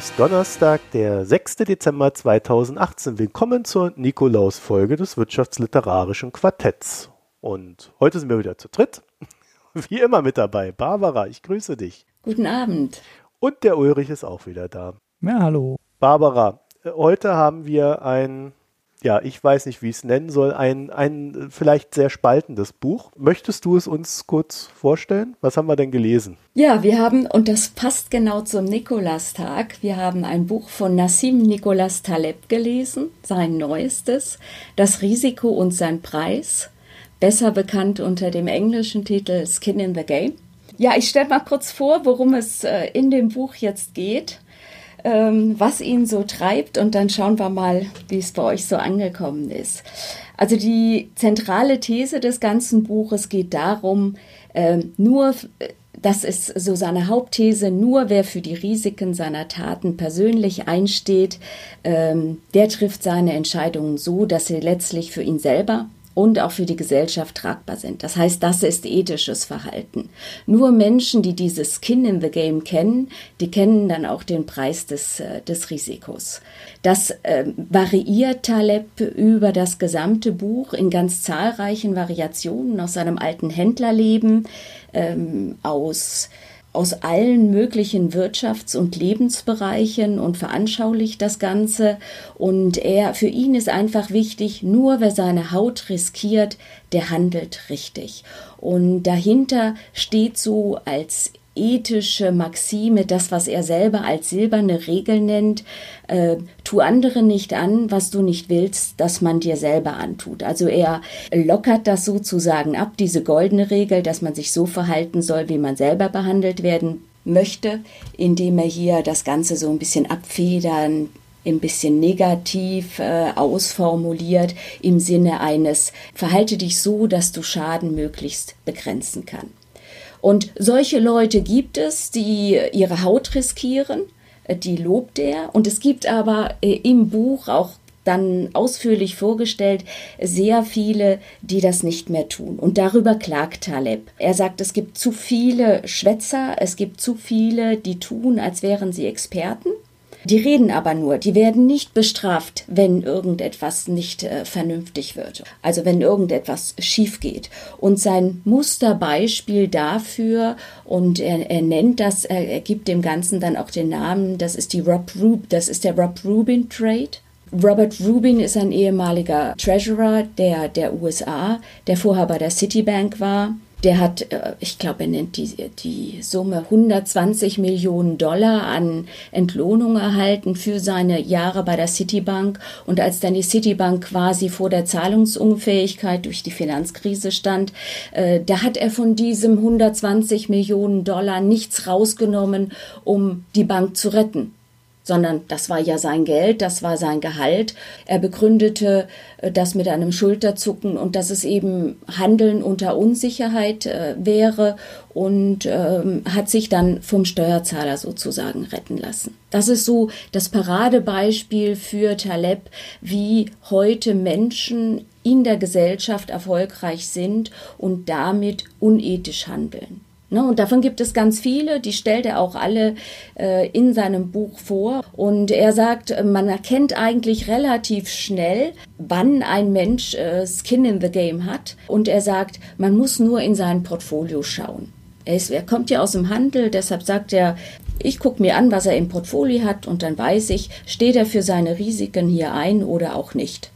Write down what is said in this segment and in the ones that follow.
Ist Donnerstag, der 6. Dezember 2018. Willkommen zur Nikolaus-Folge des Wirtschaftsliterarischen Quartetts. Und heute sind wir wieder zu dritt. Wie immer mit dabei. Barbara, ich grüße dich. Guten Abend. Und der Ulrich ist auch wieder da. Ja, hallo. Barbara, äh, heute haben wir ein ja, ich weiß nicht, wie ich es nennen soll, ein, ein vielleicht sehr spaltendes Buch. Möchtest du es uns kurz vorstellen? Was haben wir denn gelesen? Ja, wir haben, und das passt genau zum Nikolastag, wir haben ein Buch von Nassim Nicholas Taleb gelesen, sein neuestes, Das Risiko und sein Preis, besser bekannt unter dem englischen Titel Skin in the Game. Ja, ich stelle mal kurz vor, worum es äh, in dem Buch jetzt geht ähm, was ihn so treibt und dann schauen wir mal, wie es bei euch so angekommen ist. Also die zentrale These des ganzen Buches geht darum, äh, nur das ist so seine Hauptthese, nur wer für die Risiken seiner Taten persönlich einsteht, ähm, der trifft seine Entscheidungen so, dass sie letztlich für ihn selber und auch für die Gesellschaft tragbar sind. Das heißt, das ist ethisches Verhalten. Nur Menschen, die dieses Skin in the Game kennen, die kennen dann auch den Preis des, äh, des Risikos. Das äh, variiert Taleb über das gesamte Buch in ganz zahlreichen Variationen aus seinem alten Händlerleben, ähm, aus aus allen möglichen Wirtschafts- und Lebensbereichen und veranschaulicht das Ganze. Und er, für ihn ist einfach wichtig, nur wer seine Haut riskiert, der handelt richtig. Und dahinter steht so als ethische Maxime, das, was er selber als silberne Regel nennt, äh, tu andere nicht an, was du nicht willst, dass man dir selber antut. Also er lockert das sozusagen ab, diese goldene Regel, dass man sich so verhalten soll, wie man selber behandelt werden möchte, indem er hier das Ganze so ein bisschen abfedern, ein bisschen negativ äh, ausformuliert im Sinne eines verhalte dich so, dass du Schaden möglichst begrenzen kannst. Und solche Leute gibt es, die ihre Haut riskieren, äh, die lobt er. Und es gibt aber äh, im Buch auch dann ausführlich vorgestellt, sehr viele, die das nicht mehr tun. Und darüber klagt Taleb. Er sagt, es gibt zu viele Schwätzer, es gibt zu viele, die tun, als wären sie Experten. Die reden aber nur, die werden nicht bestraft, wenn irgendetwas nicht äh, vernünftig wird. Also wenn irgendetwas schief geht. Und sein Musterbeispiel dafür, und er, er nennt das, er, er gibt dem Ganzen dann auch den Namen, das ist die Rob Rub, das ist der Rob Rubin Trade. Robert Rubin ist ein ehemaliger Treasurer der, der USA, der vorher bei der Citibank war der hat, äh, ich glaube, er nennt die, die Summe 120 Millionen Dollar an Entlohnung erhalten für seine Jahre bei der Citibank. Und als dann die Citibank quasi vor der Zahlungsunfähigkeit durch die Finanzkrise stand, äh, da hat er von diesem 120 Millionen Dollar nichts rausgenommen, um die Bank zu retten sondern das war ja sein Geld, das war sein Gehalt. Er begründete äh, das mit einem Schulterzucken und dass es eben Handeln unter Unsicherheit äh, wäre und ähm, hat sich dann vom Steuerzahler sozusagen retten lassen. Das ist so das Paradebeispiel für Taleb, wie heute Menschen in der Gesellschaft erfolgreich sind und damit unethisch handeln. Ne, und davon gibt es ganz viele, die stellt er auch alle äh, in seinem Buch vor. Und er sagt, man erkennt eigentlich relativ schnell, wann ein Mensch äh, Skin in the Game hat. Und er sagt, man muss nur in sein Portfolio schauen. Er, ist, er kommt ja aus dem Handel, deshalb sagt er, ich gucke mir an, was er im Portfolio hat und dann weiß ich, steht er für seine Risiken hier ein oder auch nicht.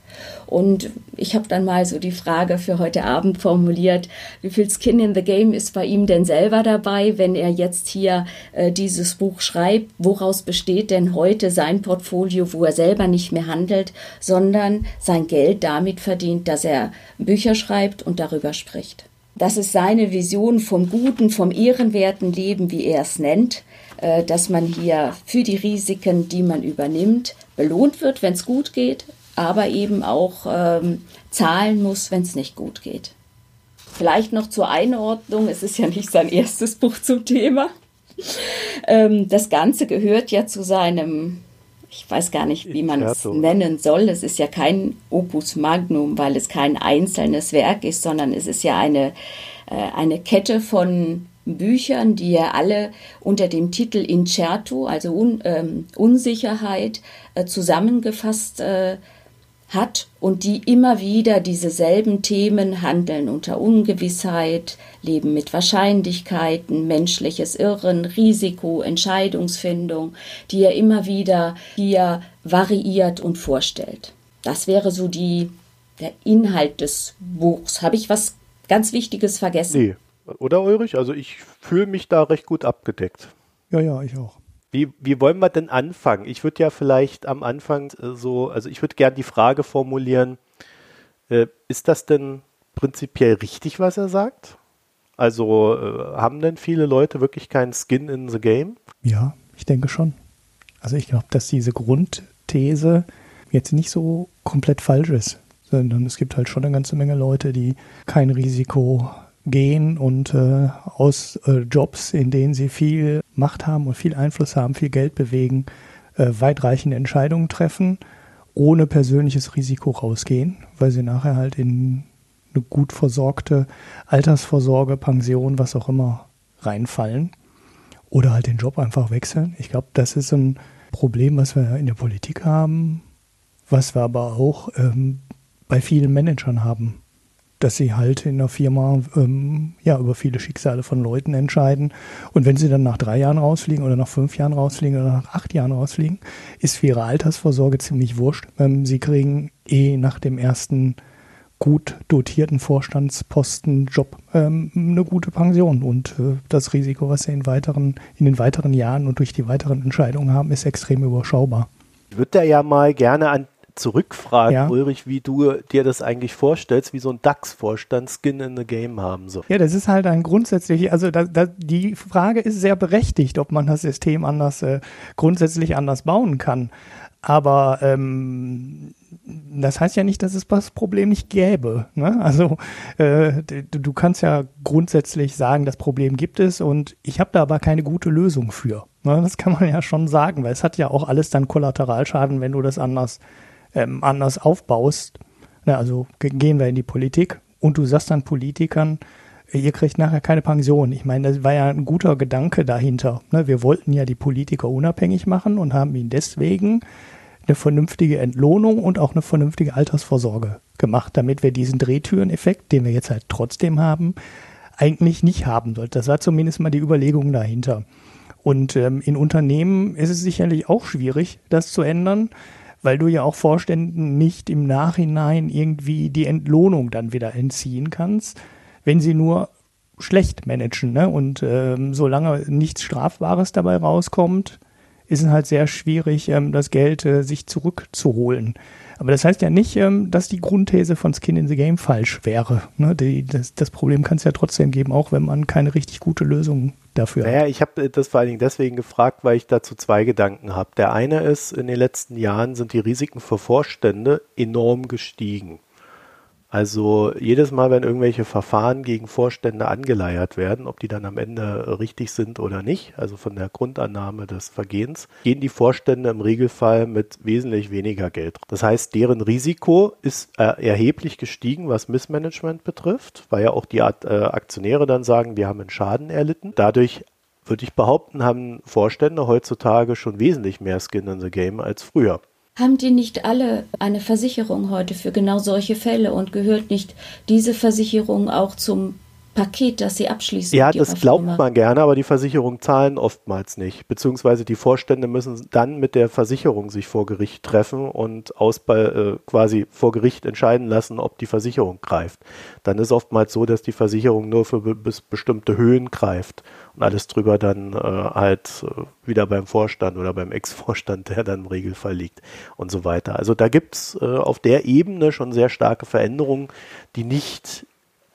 Und ich habe dann mal so die Frage für heute Abend formuliert, wie viel Skin in the Game ist bei ihm denn selber dabei, wenn er jetzt hier äh, dieses Buch schreibt? Woraus besteht denn heute sein Portfolio, wo er selber nicht mehr handelt, sondern sein Geld damit verdient, dass er Bücher schreibt und darüber spricht? Das ist seine Vision vom guten, vom ehrenwerten Leben, wie er es nennt, äh, dass man hier für die Risiken, die man übernimmt, belohnt wird, wenn es gut geht, aber eben auch ähm, zahlen muss, wenn es nicht gut geht. Vielleicht noch zur Einordnung, es ist ja nicht sein erstes Buch zum Thema. ähm, das Ganze gehört ja zu seinem, ich weiß gar nicht, wie man es nennen soll. Es ist ja kein Opus Magnum, weil es kein einzelnes Werk ist, sondern es ist ja eine, äh, eine Kette von Büchern, die er alle unter dem Titel Incerto, also Un, ähm, Unsicherheit, äh, zusammengefasst äh, hat und die immer wieder dieselben Themen handeln unter Ungewissheit, Leben mit Wahrscheinlichkeiten, menschliches Irren, Risiko, Entscheidungsfindung, die er immer wieder hier variiert und vorstellt. Das wäre so die, der Inhalt des Buchs. Habe ich was ganz Wichtiges vergessen? Nee, oder Ulrich? Also ich fühle mich da recht gut abgedeckt. Ja, ja, ich auch. Wie, wie wollen wir denn anfangen? Ich würde ja vielleicht am Anfang äh, so, also ich würde gerne die Frage formulieren, äh, ist das denn prinzipiell richtig, was er sagt? Also äh, haben denn viele Leute wirklich keinen Skin in the Game? Ja, ich denke schon. Also ich glaube, dass diese Grundthese jetzt nicht so komplett falsch ist, sondern es gibt halt schon eine ganze Menge Leute, die kein Risiko gehen und äh, aus äh, Jobs, in denen sie viel Macht haben und viel Einfluss haben, viel Geld bewegen, äh, weitreichende Entscheidungen treffen, ohne persönliches Risiko rausgehen, weil sie nachher halt in eine gut versorgte Altersvorsorge, Pension, was auch immer reinfallen oder halt den Job einfach wechseln. Ich glaube, das ist ein Problem, was wir in der Politik haben, was wir aber auch ähm, bei vielen Managern haben dass sie halt in der Firma ähm, ja über viele Schicksale von Leuten entscheiden. Und wenn sie dann nach drei Jahren rausfliegen oder nach fünf Jahren rausfliegen oder nach acht Jahren rausfliegen, ist für ihre Altersvorsorge ziemlich wurscht. Ähm, sie kriegen eh nach dem ersten gut dotierten Vorstandspostenjob ähm, eine gute Pension und äh, das Risiko, was sie in weiteren in den weiteren Jahren und durch die weiteren Entscheidungen haben, ist extrem überschaubar. Ich würde da ja mal gerne an zurückfragen, ja. Ulrich, wie du dir das eigentlich vorstellst, wie so ein DAX-Vorstand Skin in the Game haben soll. Ja, das ist halt ein grundsätzlich, also da, da, die Frage ist sehr berechtigt, ob man das System anders, äh, grundsätzlich anders bauen kann. Aber ähm, das heißt ja nicht, dass es das Problem nicht gäbe. Ne? Also äh, du, du kannst ja grundsätzlich sagen, das Problem gibt es und ich habe da aber keine gute Lösung für. Ne? Das kann man ja schon sagen, weil es hat ja auch alles dann Kollateralschaden, wenn du das anders ähm, anders aufbaust, na, also gehen wir in die Politik und du sagst dann Politikern, äh, ihr kriegt nachher keine Pension. Ich meine, das war ja ein guter Gedanke dahinter. Ne? Wir wollten ja die Politiker unabhängig machen und haben ihnen deswegen eine vernünftige Entlohnung und auch eine vernünftige Altersvorsorge gemacht, damit wir diesen Drehtüreneffekt, den wir jetzt halt trotzdem haben, eigentlich nicht haben sollten. Das war zumindest mal die Überlegung dahinter. Und ähm, in Unternehmen ist es sicherlich auch schwierig, das zu ändern weil du ja auch Vorständen nicht im Nachhinein irgendwie die Entlohnung dann wieder entziehen kannst, wenn sie nur schlecht managen. Ne? Und ähm, solange nichts Strafbares dabei rauskommt, ist es halt sehr schwierig, ähm, das Geld äh, sich zurückzuholen. Aber das heißt ja nicht, ähm, dass die Grundthese von Skin in the Game falsch wäre. Ne? Die, das, das Problem kann es ja trotzdem geben, auch wenn man keine richtig gute Lösung dafür naja, ich habe das vor allen Dingen deswegen gefragt, weil ich dazu zwei Gedanken habe. Der eine ist, in den letzten Jahren sind die Risiken für Vorstände enorm gestiegen. Also jedes Mal, wenn irgendwelche Verfahren gegen Vorstände angeleiert werden, ob die dann am Ende richtig sind oder nicht, also von der Grundannahme des Vergehens, gehen die Vorstände im Regelfall mit wesentlich weniger Geld. Das heißt, deren Risiko ist äh, erheblich gestiegen, was Missmanagement betrifft, weil ja auch die äh, Aktionäre dann sagen, wir haben einen Schaden erlitten. Dadurch würde ich behaupten, haben Vorstände heutzutage schon wesentlich mehr Skin in the Game als früher. Haben die nicht alle eine Versicherung heute für genau solche Fälle und gehört nicht diese Versicherung auch zum Paket, das sie abschließen. Ja, das glaubt man gerne, aber die Versicherungen zahlen oftmals nicht. Beziehungsweise die Vorstände müssen dann mit der Versicherung sich vor Gericht treffen und aus, äh, quasi vor Gericht entscheiden lassen, ob die Versicherung greift. Dann ist oftmals so, dass die Versicherung nur für be bestimmte Höhen greift und alles drüber dann äh, halt äh, wieder beim Vorstand oder beim Ex-Vorstand, der dann im Regelfall liegt und so weiter. Also da gibt's äh, auf der Ebene schon sehr starke Veränderungen, die nicht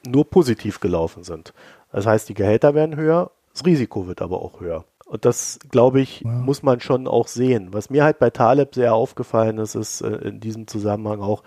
nur positiv gelaufen sind. Das heißt, die Gehälter werden höher, das Risiko wird aber auch höher. Und das, glaube ich, ja. muss man schon auch sehen. Was mir halt bei Taleb sehr aufgefallen ist, ist äh, in diesem Zusammenhang auch,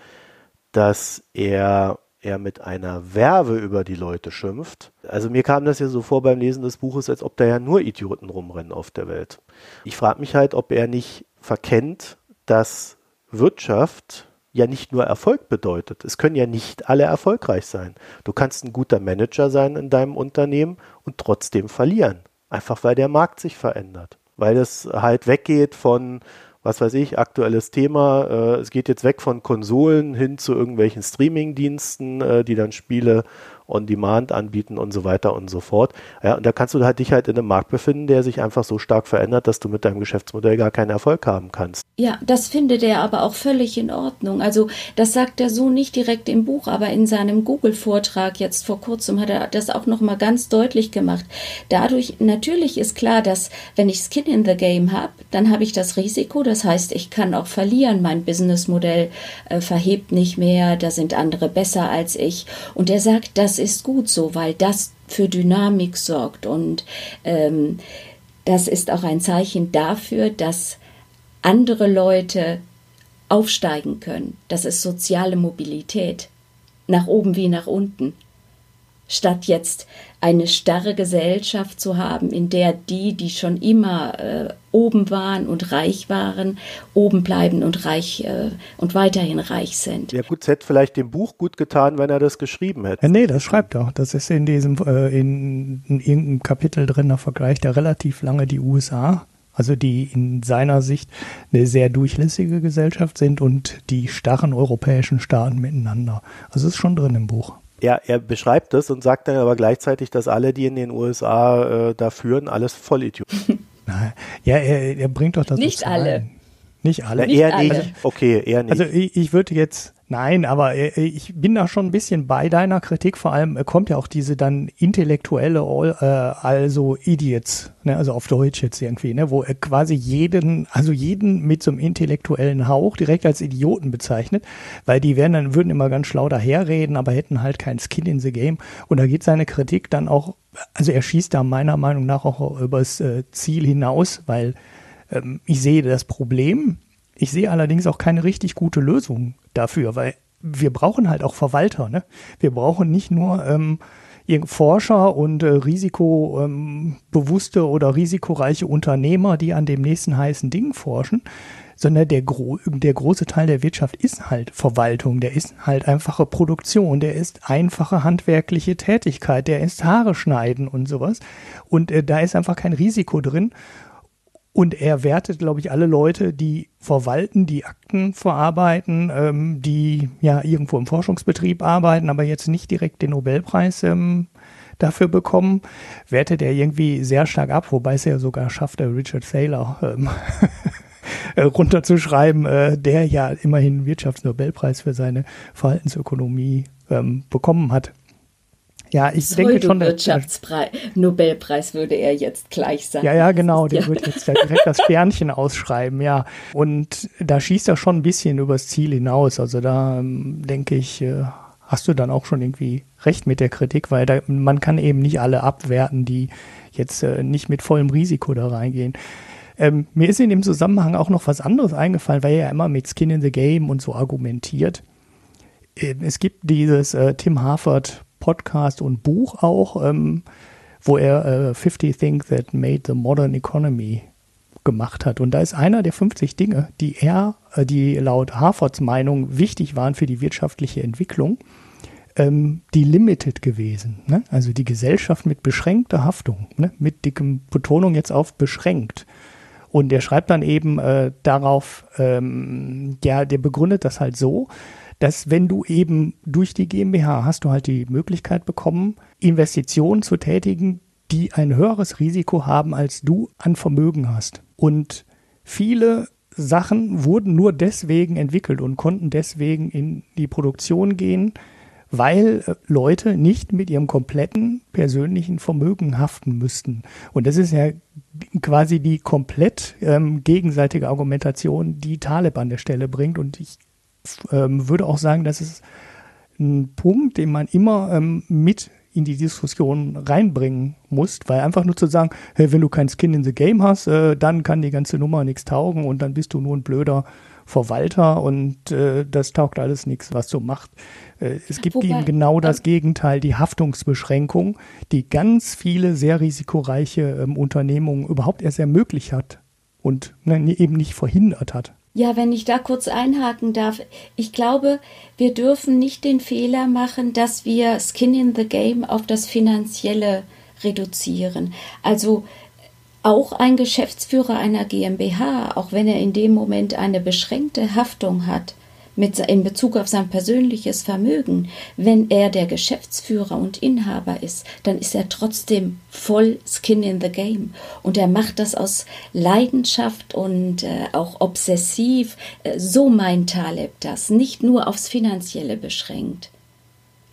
dass er, er mit einer Werbe über die Leute schimpft. Also mir kam das ja so vor beim Lesen des Buches, als ob da ja nur Idioten rumrennen auf der Welt. Ich frage mich halt, ob er nicht verkennt, dass Wirtschaft ja nicht nur Erfolg bedeutet. Es können ja nicht alle erfolgreich sein. Du kannst ein guter Manager sein in deinem Unternehmen und trotzdem verlieren. Einfach weil der Markt sich verändert. Weil es halt weggeht von, was weiß ich, aktuelles Thema. Äh, es geht jetzt weg von Konsolen hin zu irgendwelchen Streaming-Diensten, äh, die dann Spiele On-Demand anbieten und so weiter und so fort. Ja, und da kannst du halt dich halt in einem Markt befinden, der sich einfach so stark verändert, dass du mit deinem Geschäftsmodell gar keinen Erfolg haben kannst. Ja, das findet er aber auch völlig in Ordnung. Also das sagt er so nicht direkt im Buch, aber in seinem Google-Vortrag jetzt vor kurzem hat er das auch nochmal ganz deutlich gemacht. Dadurch, natürlich ist klar, dass wenn ich Skin in the Game habe, dann habe ich das Risiko, das heißt, ich kann auch verlieren. Mein Businessmodell äh, verhebt nicht mehr, da sind andere besser als ich. Und er sagt, das das ist gut so, weil das für Dynamik sorgt und ähm, das ist auch ein Zeichen dafür, dass andere Leute aufsteigen können. Das ist soziale Mobilität, nach oben wie nach unten statt jetzt eine starre Gesellschaft zu haben, in der die, die schon immer äh, oben waren und reich waren, oben bleiben und reich äh, und weiterhin reich sind. Ja gut, es hätte vielleicht dem Buch gut getan, wenn er das geschrieben hätte. Ja, nee, das schreibt er. Das ist in diesem, äh, in, in irgendeinem Kapitel drin, da vergleicht er relativ lange die USA also die in seiner Sicht eine sehr durchlässige Gesellschaft sind und die starren europäischen Staaten miteinander. Also ist schon drin im Buch er, er beschreibt das und sagt dann aber gleichzeitig, dass alle, die in den USA äh, da führen, alles Vollidioten. ja, er, er bringt doch das. Nicht alle. Nicht alle. Nicht eher alle. nicht. Okay, eher nicht. Also ich, ich würde jetzt Nein, aber äh, ich bin da schon ein bisschen bei deiner Kritik. Vor allem äh, kommt ja auch diese dann intellektuelle, äh, also Idiots, ne, also auf Deutsch jetzt irgendwie, ne, wo er quasi jeden, also jeden mit so einem intellektuellen Hauch direkt als Idioten bezeichnet, weil die werden dann, würden immer ganz schlau daherreden, aber hätten halt kein Skin in the Game. Und da geht seine Kritik dann auch, also er schießt da meiner Meinung nach auch übers Ziel hinaus, weil ähm, ich sehe das Problem, ich sehe allerdings auch keine richtig gute Lösung dafür, weil wir brauchen halt auch Verwalter. Ne? Wir brauchen nicht nur ähm, Forscher und äh, risikobewusste ähm, oder risikoreiche Unternehmer, die an dem nächsten heißen Ding forschen, sondern der, gro der große Teil der Wirtschaft ist halt Verwaltung, der ist halt einfache Produktion, der ist einfache handwerkliche Tätigkeit, der ist Haare schneiden und sowas. Und äh, da ist einfach kein Risiko drin. Und er wertet, glaube ich, alle Leute, die verwalten, die Akten verarbeiten, ähm, die ja irgendwo im Forschungsbetrieb arbeiten, aber jetzt nicht direkt den Nobelpreis ähm, dafür bekommen, wertet er irgendwie sehr stark ab, wobei es ja sogar schafft, der Richard Thaler ähm, runterzuschreiben, äh, der ja immerhin Wirtschaftsnobelpreis für seine Verhaltensökonomie ähm, bekommen hat. Ja, ich denke schon. Wirtschaftspreis, Nobelpreis würde er jetzt gleich sagen. Ja, ja, genau. Der ja. wird jetzt ja direkt das Sternchen ausschreiben, ja. Und da schießt er schon ein bisschen übers Ziel hinaus. Also da ähm, denke ich, äh, hast du dann auch schon irgendwie recht mit der Kritik, weil da, man kann eben nicht alle abwerten, die jetzt äh, nicht mit vollem Risiko da reingehen. Ähm, mir ist in dem Zusammenhang auch noch was anderes eingefallen, weil er ja immer mit Skin in the Game und so argumentiert. Ähm, es gibt dieses äh, Tim Harford Podcast und Buch auch, ähm, wo er äh, 50 Things That Made the Modern Economy gemacht hat. Und da ist einer der 50 Dinge, die er, äh, die laut Harfords Meinung wichtig waren für die wirtschaftliche Entwicklung, ähm, die Limited gewesen. Ne? Also die Gesellschaft mit beschränkter Haftung, ne? mit dickem Betonung jetzt auf beschränkt. Und er schreibt dann eben äh, darauf, ähm, ja, der begründet das halt so, dass wenn du eben durch die GmbH hast du halt die Möglichkeit bekommen, Investitionen zu tätigen, die ein höheres Risiko haben, als du an Vermögen hast. Und viele Sachen wurden nur deswegen entwickelt und konnten deswegen in die Produktion gehen, weil äh, Leute nicht mit ihrem kompletten persönlichen Vermögen haften müssten. Und das ist ja quasi die komplett ähm, gegenseitige Argumentation, die Taleb an der Stelle bringt. Und ich ähm, würde auch sagen, das ist ein Punkt, den man immer ähm, mit in die Diskussion reinbringen muss, weil einfach nur zu sagen, hey, wenn du kein Skin in the Game hast, äh, dann kann die ganze Nummer nichts taugen und dann bist du nur ein blöder Verwalter und äh, das taugt alles nichts, was du machst. Äh, es gibt Wobei, eben genau das ähm, Gegenteil, die Haftungsbeschränkung, die ganz viele sehr risikoreiche ähm, Unternehmungen überhaupt erst ermöglicht hat und ne, eben nicht verhindert hat. Ja, wenn ich da kurz einhaken darf, ich glaube, wir dürfen nicht den Fehler machen, dass wir Skin in the Game auf das Finanzielle reduzieren. Also auch ein Geschäftsführer einer GmbH, auch wenn er in dem Moment eine beschränkte Haftung hat, mit, in Bezug auf sein persönliches Vermögen, wenn er der Geschäftsführer und Inhaber ist, dann ist er trotzdem voll Skin in the Game. Und er macht das aus Leidenschaft und äh, auch obsessiv. Äh, so meint Taleb das, nicht nur aufs Finanzielle beschränkt.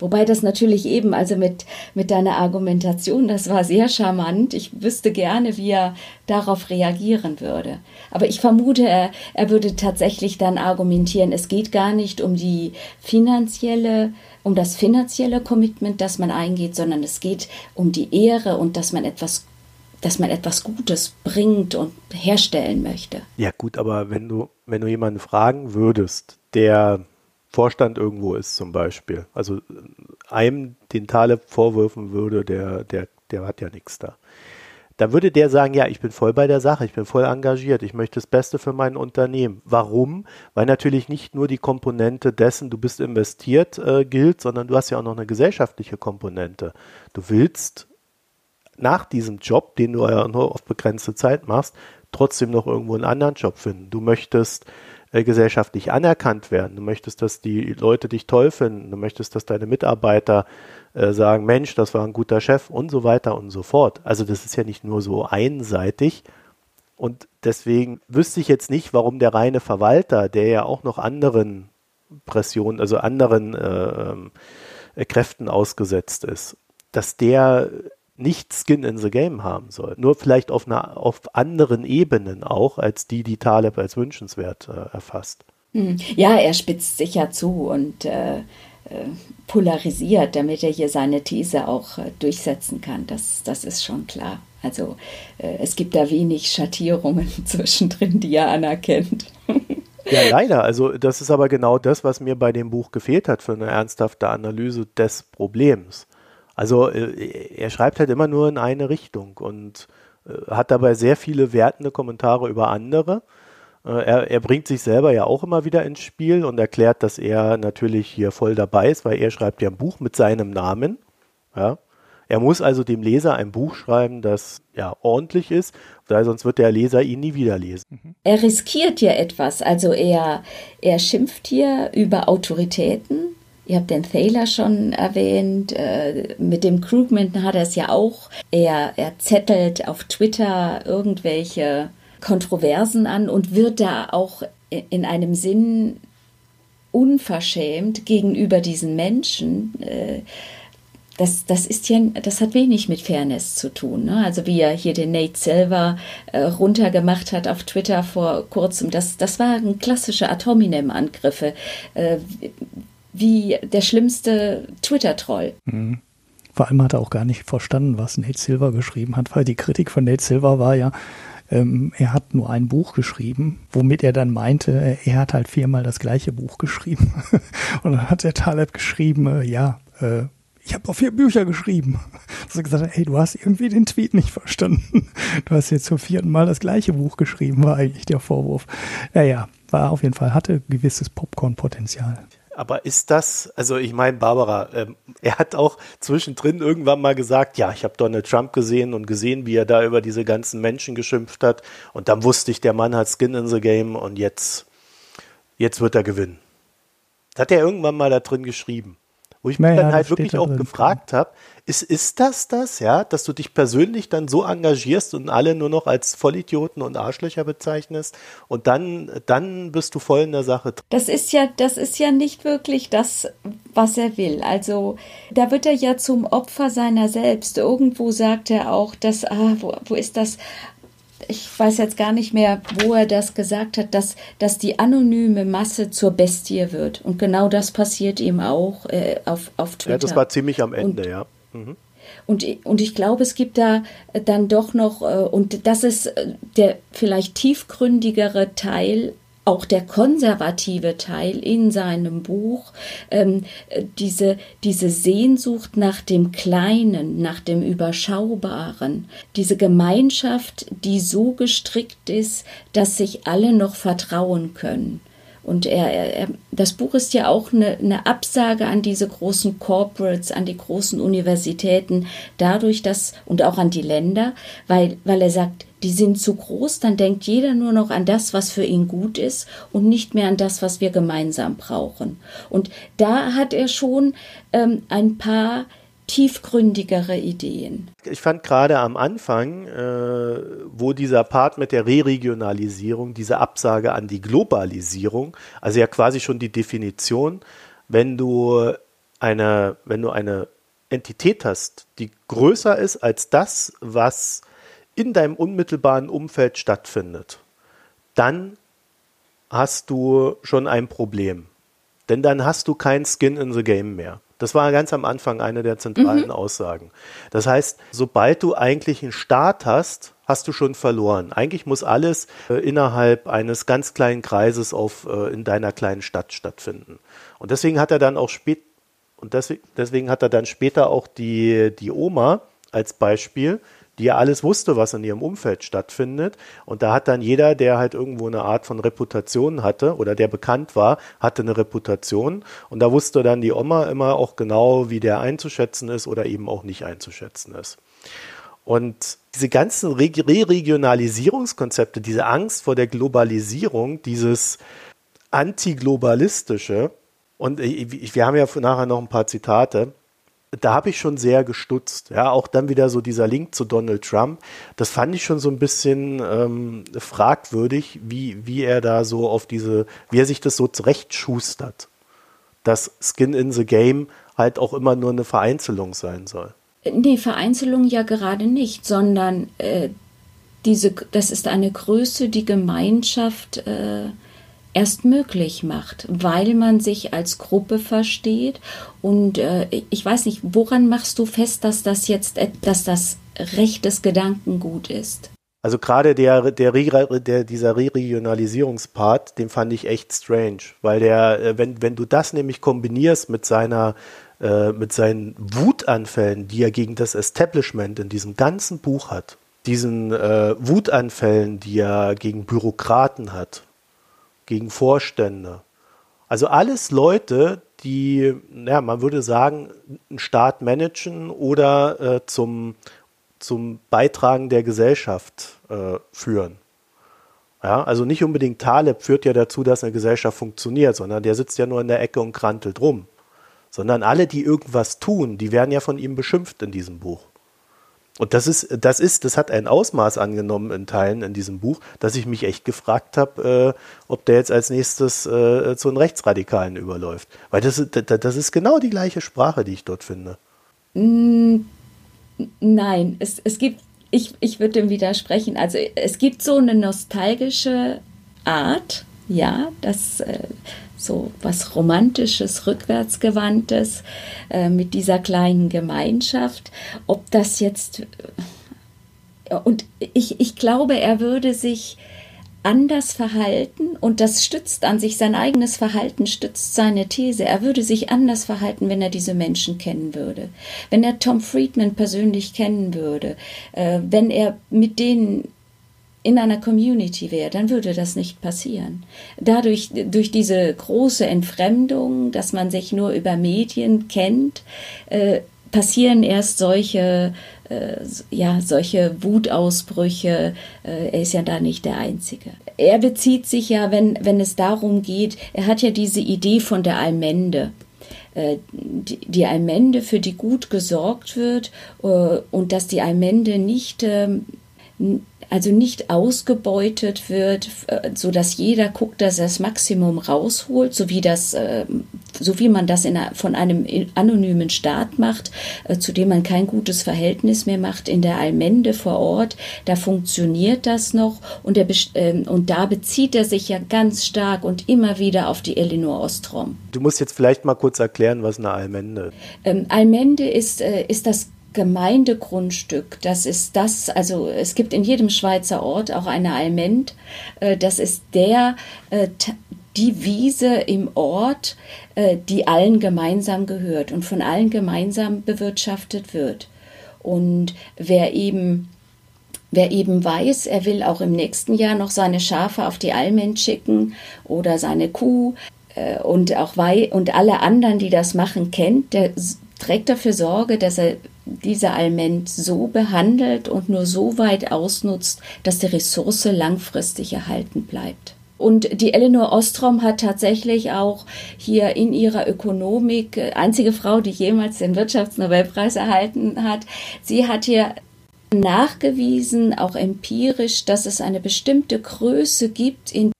Wobei das natürlich eben, also mit, mit deiner Argumentation, das war sehr charmant. Ich wüsste gerne, wie er darauf reagieren würde. Aber ich vermute, er, er würde tatsächlich dann argumentieren, es geht gar nicht um die finanzielle, um das finanzielle Commitment, das man eingeht, sondern es geht um die Ehre und dass man etwas dass man etwas Gutes bringt und herstellen möchte. Ja gut, aber wenn du, wenn du jemanden fragen würdest, der Vorstand irgendwo ist zum Beispiel. Also einem den Taleb vorwürfen würde, der, der, der hat ja nichts da. Da würde der sagen, ja, ich bin voll bei der Sache, ich bin voll engagiert, ich möchte das Beste für mein Unternehmen. Warum? Weil natürlich nicht nur die Komponente dessen, du bist investiert, äh, gilt, sondern du hast ja auch noch eine gesellschaftliche Komponente. Du willst nach diesem Job, den du ja nur auf begrenzte Zeit machst, trotzdem noch irgendwo einen anderen Job finden. Du möchtest äh, gesellschaftlich anerkannt werden. Du möchtest, dass die Leute dich toll finden. Du möchtest, dass deine Mitarbeiter äh, sagen, Mensch, das war ein guter Chef und so weiter und so fort. Also das ist ja nicht nur so einseitig. Und deswegen wüsste ich jetzt nicht, warum der reine Verwalter, der ja auch noch anderen Pressionen, also anderen äh, äh, Kräften ausgesetzt ist, dass der nicht Skin in the Game haben soll. Nur vielleicht auf, einer, auf anderen Ebenen auch, als die, die Taleb als wünschenswert äh, erfasst. Hm. Ja, er spitzt sich ja zu und äh, äh, polarisiert, damit er hier seine These auch äh, durchsetzen kann. Das, das ist schon klar. Also äh, es gibt da wenig Schattierungen zwischendrin, die er anerkennt. Ja, leider. Also das ist aber genau das, was mir bei dem Buch gefehlt hat für eine ernsthafte Analyse des Problems. Also äh, er schreibt halt immer nur in eine Richtung und äh, hat dabei sehr viele wertende Kommentare über andere. Äh, er, er, bringt sich selber ja auch immer wieder ins Spiel und erklärt, dass er natürlich hier voll dabei ist, weil er schreibt ja ein Buch mit seinem Namen. Ja. Er muss also dem Leser ein Buch schreiben, das ja ordentlich ist, weil sonst wird der Leser ihn nie wieder lesen. Mhm. Er riskiert ja etwas, also er, er schimpft hier über Autoritäten, Ihr habt den Thaler schon erwähnt. Äh, mit dem Krugman hat er es ja auch. Er, er zettelt auf Twitter irgendwelche Kontroversen an und wird da auch in einem Sinn unverschämt gegenüber diesen Menschen. Äh, das, das ist ja, das hat wenig mit Fairness zu tun. Ne? Also wie er hier den Nate Silver äh, runtergemacht hat auf Twitter vor kurzem, das, das waren klassische Atominem-Angriffe. Äh, wie der schlimmste Twitter-Troll. Mhm. Vor allem hat er auch gar nicht verstanden, was Nate Silver geschrieben hat, weil die Kritik von Nate Silver war ja, ähm, er hat nur ein Buch geschrieben, womit er dann meinte, er hat halt viermal das gleiche Buch geschrieben. Und dann hat der Taleb geschrieben, äh, ja, äh, ich habe auch vier Bücher geschrieben. Dass gesagt hat, hey, du hast irgendwie den Tweet nicht verstanden. Du hast jetzt zum vierten Mal das gleiche Buch geschrieben, war eigentlich der Vorwurf. Naja, war auf jeden Fall, hatte gewisses Popcorn-Potenzial. Aber ist das, also ich meine, Barbara, ähm, er hat auch zwischendrin irgendwann mal gesagt, ja, ich habe Donald Trump gesehen und gesehen, wie er da über diese ganzen Menschen geschimpft hat. Und dann wusste ich, der Mann hat Skin in the Game und jetzt, jetzt wird er gewinnen. Das hat er irgendwann mal da drin geschrieben. Wo ich mich dann halt wirklich auch gefragt habe, ist, ist das das, ja, dass du dich persönlich dann so engagierst und alle nur noch als Vollidioten und Arschlöcher bezeichnest und dann, dann bist du voll in der Sache. Das ist ja, das ist ja nicht wirklich das, was er will. Also, da wird er ja zum Opfer seiner selbst. Irgendwo sagt er auch, dass, ah, wo, wo ist das? Ich weiß jetzt gar nicht mehr, wo er das gesagt hat, dass, dass die anonyme Masse zur Bestie wird. Und genau das passiert ihm auch äh, auf, auf Twitter. Ja, das war ziemlich am Ende, und, ja. Mhm. Und, und ich glaube, es gibt da dann doch noch, äh, und das ist äh, der vielleicht tiefgründigere Teil auch der konservative Teil in seinem Buch, ähm, diese, diese Sehnsucht nach dem Kleinen, nach dem Überschaubaren, diese Gemeinschaft, die so gestrickt ist, dass sich alle noch vertrauen können. Und er, er, das Buch ist ja auch eine, eine Absage an diese großen Corporates, an die großen Universitäten, dadurch, dass, und auch an die Länder, weil, weil er sagt, die sind zu groß, dann denkt jeder nur noch an das, was für ihn gut ist und nicht mehr an das, was wir gemeinsam brauchen. Und da hat er schon ähm, ein paar tiefgründigere Ideen. Ich fand gerade am Anfang, äh, wo dieser Part mit der Re-Regionalisierung, diese Absage an die Globalisierung, also ja quasi schon die Definition, wenn du eine, wenn du eine Entität hast, die größer ist als das, was in deinem unmittelbaren Umfeld stattfindet, dann hast du schon ein Problem. Denn dann hast du kein Skin in the Game mehr. Das war ganz am Anfang eine der zentralen mhm. Aussagen. Das heißt, sobald du eigentlich einen Staat hast, hast du schon verloren. Eigentlich muss alles äh, innerhalb eines ganz kleinen Kreises auf, äh, in deiner kleinen Stadt stattfinden. Und deswegen hat er dann auch spät, und deswegen, deswegen hat er dann später auch die, die Oma als Beispiel, die ja alles wusste, was in ihrem Umfeld stattfindet. Und da hat dann jeder, der halt irgendwo eine Art von Reputation hatte oder der bekannt war, hatte eine Reputation. Und da wusste dann die Oma immer auch genau, wie der einzuschätzen ist oder eben auch nicht einzuschätzen ist. Und diese ganzen Re-Regionalisierungskonzepte, diese Angst vor der Globalisierung, dieses antiglobalistische, und wir haben ja nachher noch ein paar Zitate, da habe ich schon sehr gestutzt. Ja, auch dann wieder so dieser Link zu Donald Trump. Das fand ich schon so ein bisschen ähm, fragwürdig, wie, wie er da so auf diese, wie er sich das so zurechtschustert, dass Skin in the Game halt auch immer nur eine Vereinzelung sein soll. Nee, Vereinzelung ja gerade nicht, sondern äh, diese, das ist eine Größe, die Gemeinschaft äh, erst möglich macht, weil man sich als Gruppe versteht. Und äh, ich weiß nicht, woran machst du fest, dass das jetzt, dass das rechtes Gedankengut ist? Also gerade der, der, der, dieser Re-Regionalisierungspart, den fand ich echt strange, weil der, äh, wenn, wenn du das nämlich kombinierst mit seiner, äh, mit seinen Wutanfällen, die er gegen das Establishment in diesem ganzen Buch hat, diesen äh, Wutanfällen, die er gegen Bürokraten hat, gegen Vorstände. Also alles Leute, die, ja, man würde sagen, einen Staat managen oder äh, zum, zum Beitragen der Gesellschaft äh, führen. Ja, also nicht unbedingt Taleb führt ja dazu, dass eine Gesellschaft funktioniert, sondern der sitzt ja nur in der Ecke und krantelt rum. Sondern alle, die irgendwas tun, die werden ja von ihm beschimpft in diesem Buch. Und das ist, das ist, das hat ein Ausmaß angenommen in Teilen in diesem Buch, dass ich mich echt gefragt habe, äh, ob der jetzt als nächstes äh, zu einem Rechtsradikalen überläuft. Weil das, das ist genau die gleiche Sprache, die ich dort finde. Nein, es, es gibt, ich, ich würde dem widersprechen. Also es gibt so eine nostalgische Art, ja, das äh, so was Romantisches, Rückwärtsgewandtes äh, mit dieser kleinen Gemeinschaft. Ob das jetzt. Äh, und ich, ich glaube, er würde sich anders verhalten und das stützt an sich, sein eigenes Verhalten stützt seine These. Er würde sich anders verhalten, wenn er diese Menschen kennen würde. Wenn er Tom Friedman persönlich kennen würde, äh, wenn er mit denen in einer Community wäre, dann würde das nicht passieren. Dadurch, durch diese große Entfremdung, dass man sich nur über Medien kennt, äh, passieren erst solche, äh, ja, solche Wutausbrüche. Äh, er ist ja da nicht der Einzige. Er bezieht sich ja, wenn, wenn es darum geht, er hat ja diese Idee von der Allmende äh, die, die Allmende, für die gut gesorgt wird äh, und dass die Allmende nicht ähm, also nicht ausgebeutet wird, äh, so dass jeder guckt, dass er das Maximum rausholt, so wie das, ähm, so wie man das in, von einem anonymen Staat macht, äh, zu dem man kein gutes Verhältnis mehr macht in der Allmende vor Ort. Da funktioniert das noch und, der, ähm, und da bezieht er sich ja ganz stark und immer wieder auf die Elinor Ostrom. Du musst jetzt vielleicht mal kurz erklären, was eine Allmende ist. Ähm, Allmende ist, äh, ist das Gemeindegrundstück. Das ist das, also es gibt in jedem Schweizer Ort auch eine Alment. Äh, das ist der, äh, die Wiese im Ort, äh, die allen gemeinsam gehört und von allen gemeinsam bewirtschaftet wird. Und wer eben Wer eben weiß, er will auch im nächsten Jahr noch seine Schafe auf die Almen schicken oder seine Kuh und auch wei und alle anderen, die das machen, kennt, der trägt dafür Sorge, dass er diese Alment so behandelt und nur so weit ausnutzt, dass die Ressource langfristig erhalten bleibt. Und die Eleanor Ostrom hat tatsächlich auch hier in ihrer Ökonomik, einzige Frau, die jemals den Wirtschaftsnobelpreis erhalten hat, sie hat hier nachgewiesen, auch empirisch, dass es eine bestimmte Größe gibt, in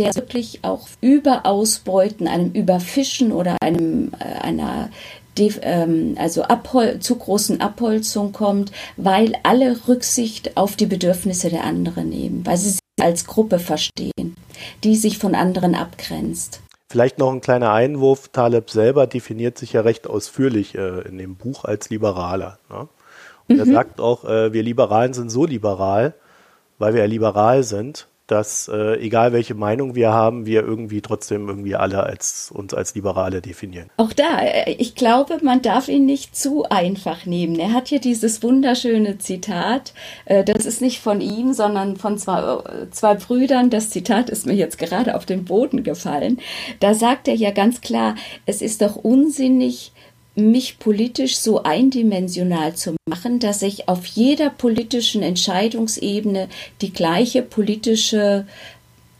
der wirklich auch Überausbeuten, einem Überfischen oder einem, äh, einer ähm, also Abhol zu großen Abholzung kommt, weil alle Rücksicht auf die Bedürfnisse der anderen nehmen, weil sie sich als Gruppe verstehen, die sich von anderen abgrenzt. Vielleicht noch ein kleiner Einwurf. Taleb selber definiert sich ja recht ausführlich äh, in dem Buch als Liberaler. Ne? Und mhm. er sagt auch, äh, wir Liberalen sind so liberal, weil wir ja liberal sind, dass äh, egal welche Meinung wir haben, wir irgendwie trotzdem irgendwie alle als uns als Liberale definieren. Auch da, äh, ich glaube, man darf ihn nicht zu einfach nehmen. Er hat hier dieses wunderschöne Zitat. Äh, das ist nicht von ihm, sondern von zwei, äh, zwei Brüdern. Das Zitat ist mir jetzt gerade auf den Boden gefallen. Da sagt er ja ganz klar, es ist doch unsinnig, mich politisch so eindimensional zu machen, dass ich auf jeder politischen Entscheidungsebene die gleiche politische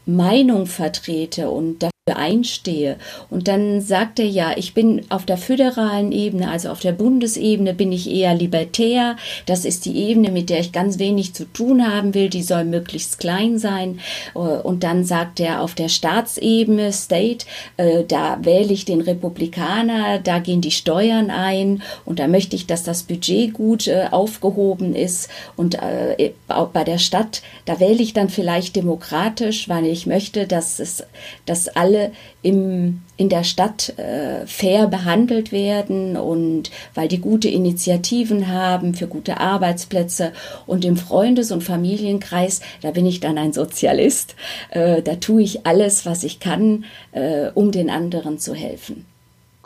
Meinung vertrete. Und einstehe. Und dann sagt er ja, ich bin auf der föderalen Ebene, also auf der Bundesebene, bin ich eher libertär. Das ist die Ebene, mit der ich ganz wenig zu tun haben will. Die soll möglichst klein sein. Äh, und dann sagt er, auf der Staatsebene, State, äh, da wähle ich den Republikaner, da gehen die Steuern ein und da möchte ich, dass das Budget gut äh, aufgehoben ist. Und bei der Stadt, da wähle ich dann vielleicht demokratisch, weil ich möchte, dass es, dass alle alle im, in der Stadt äh, fair behandelt werden und weil die gute Initiativen haben für gute Arbeitsplätze. Und im Freundes- und Familienkreis, da bin ich dann ein Sozialist. Äh, da tue ich alles, was ich kann, äh, um den anderen zu helfen.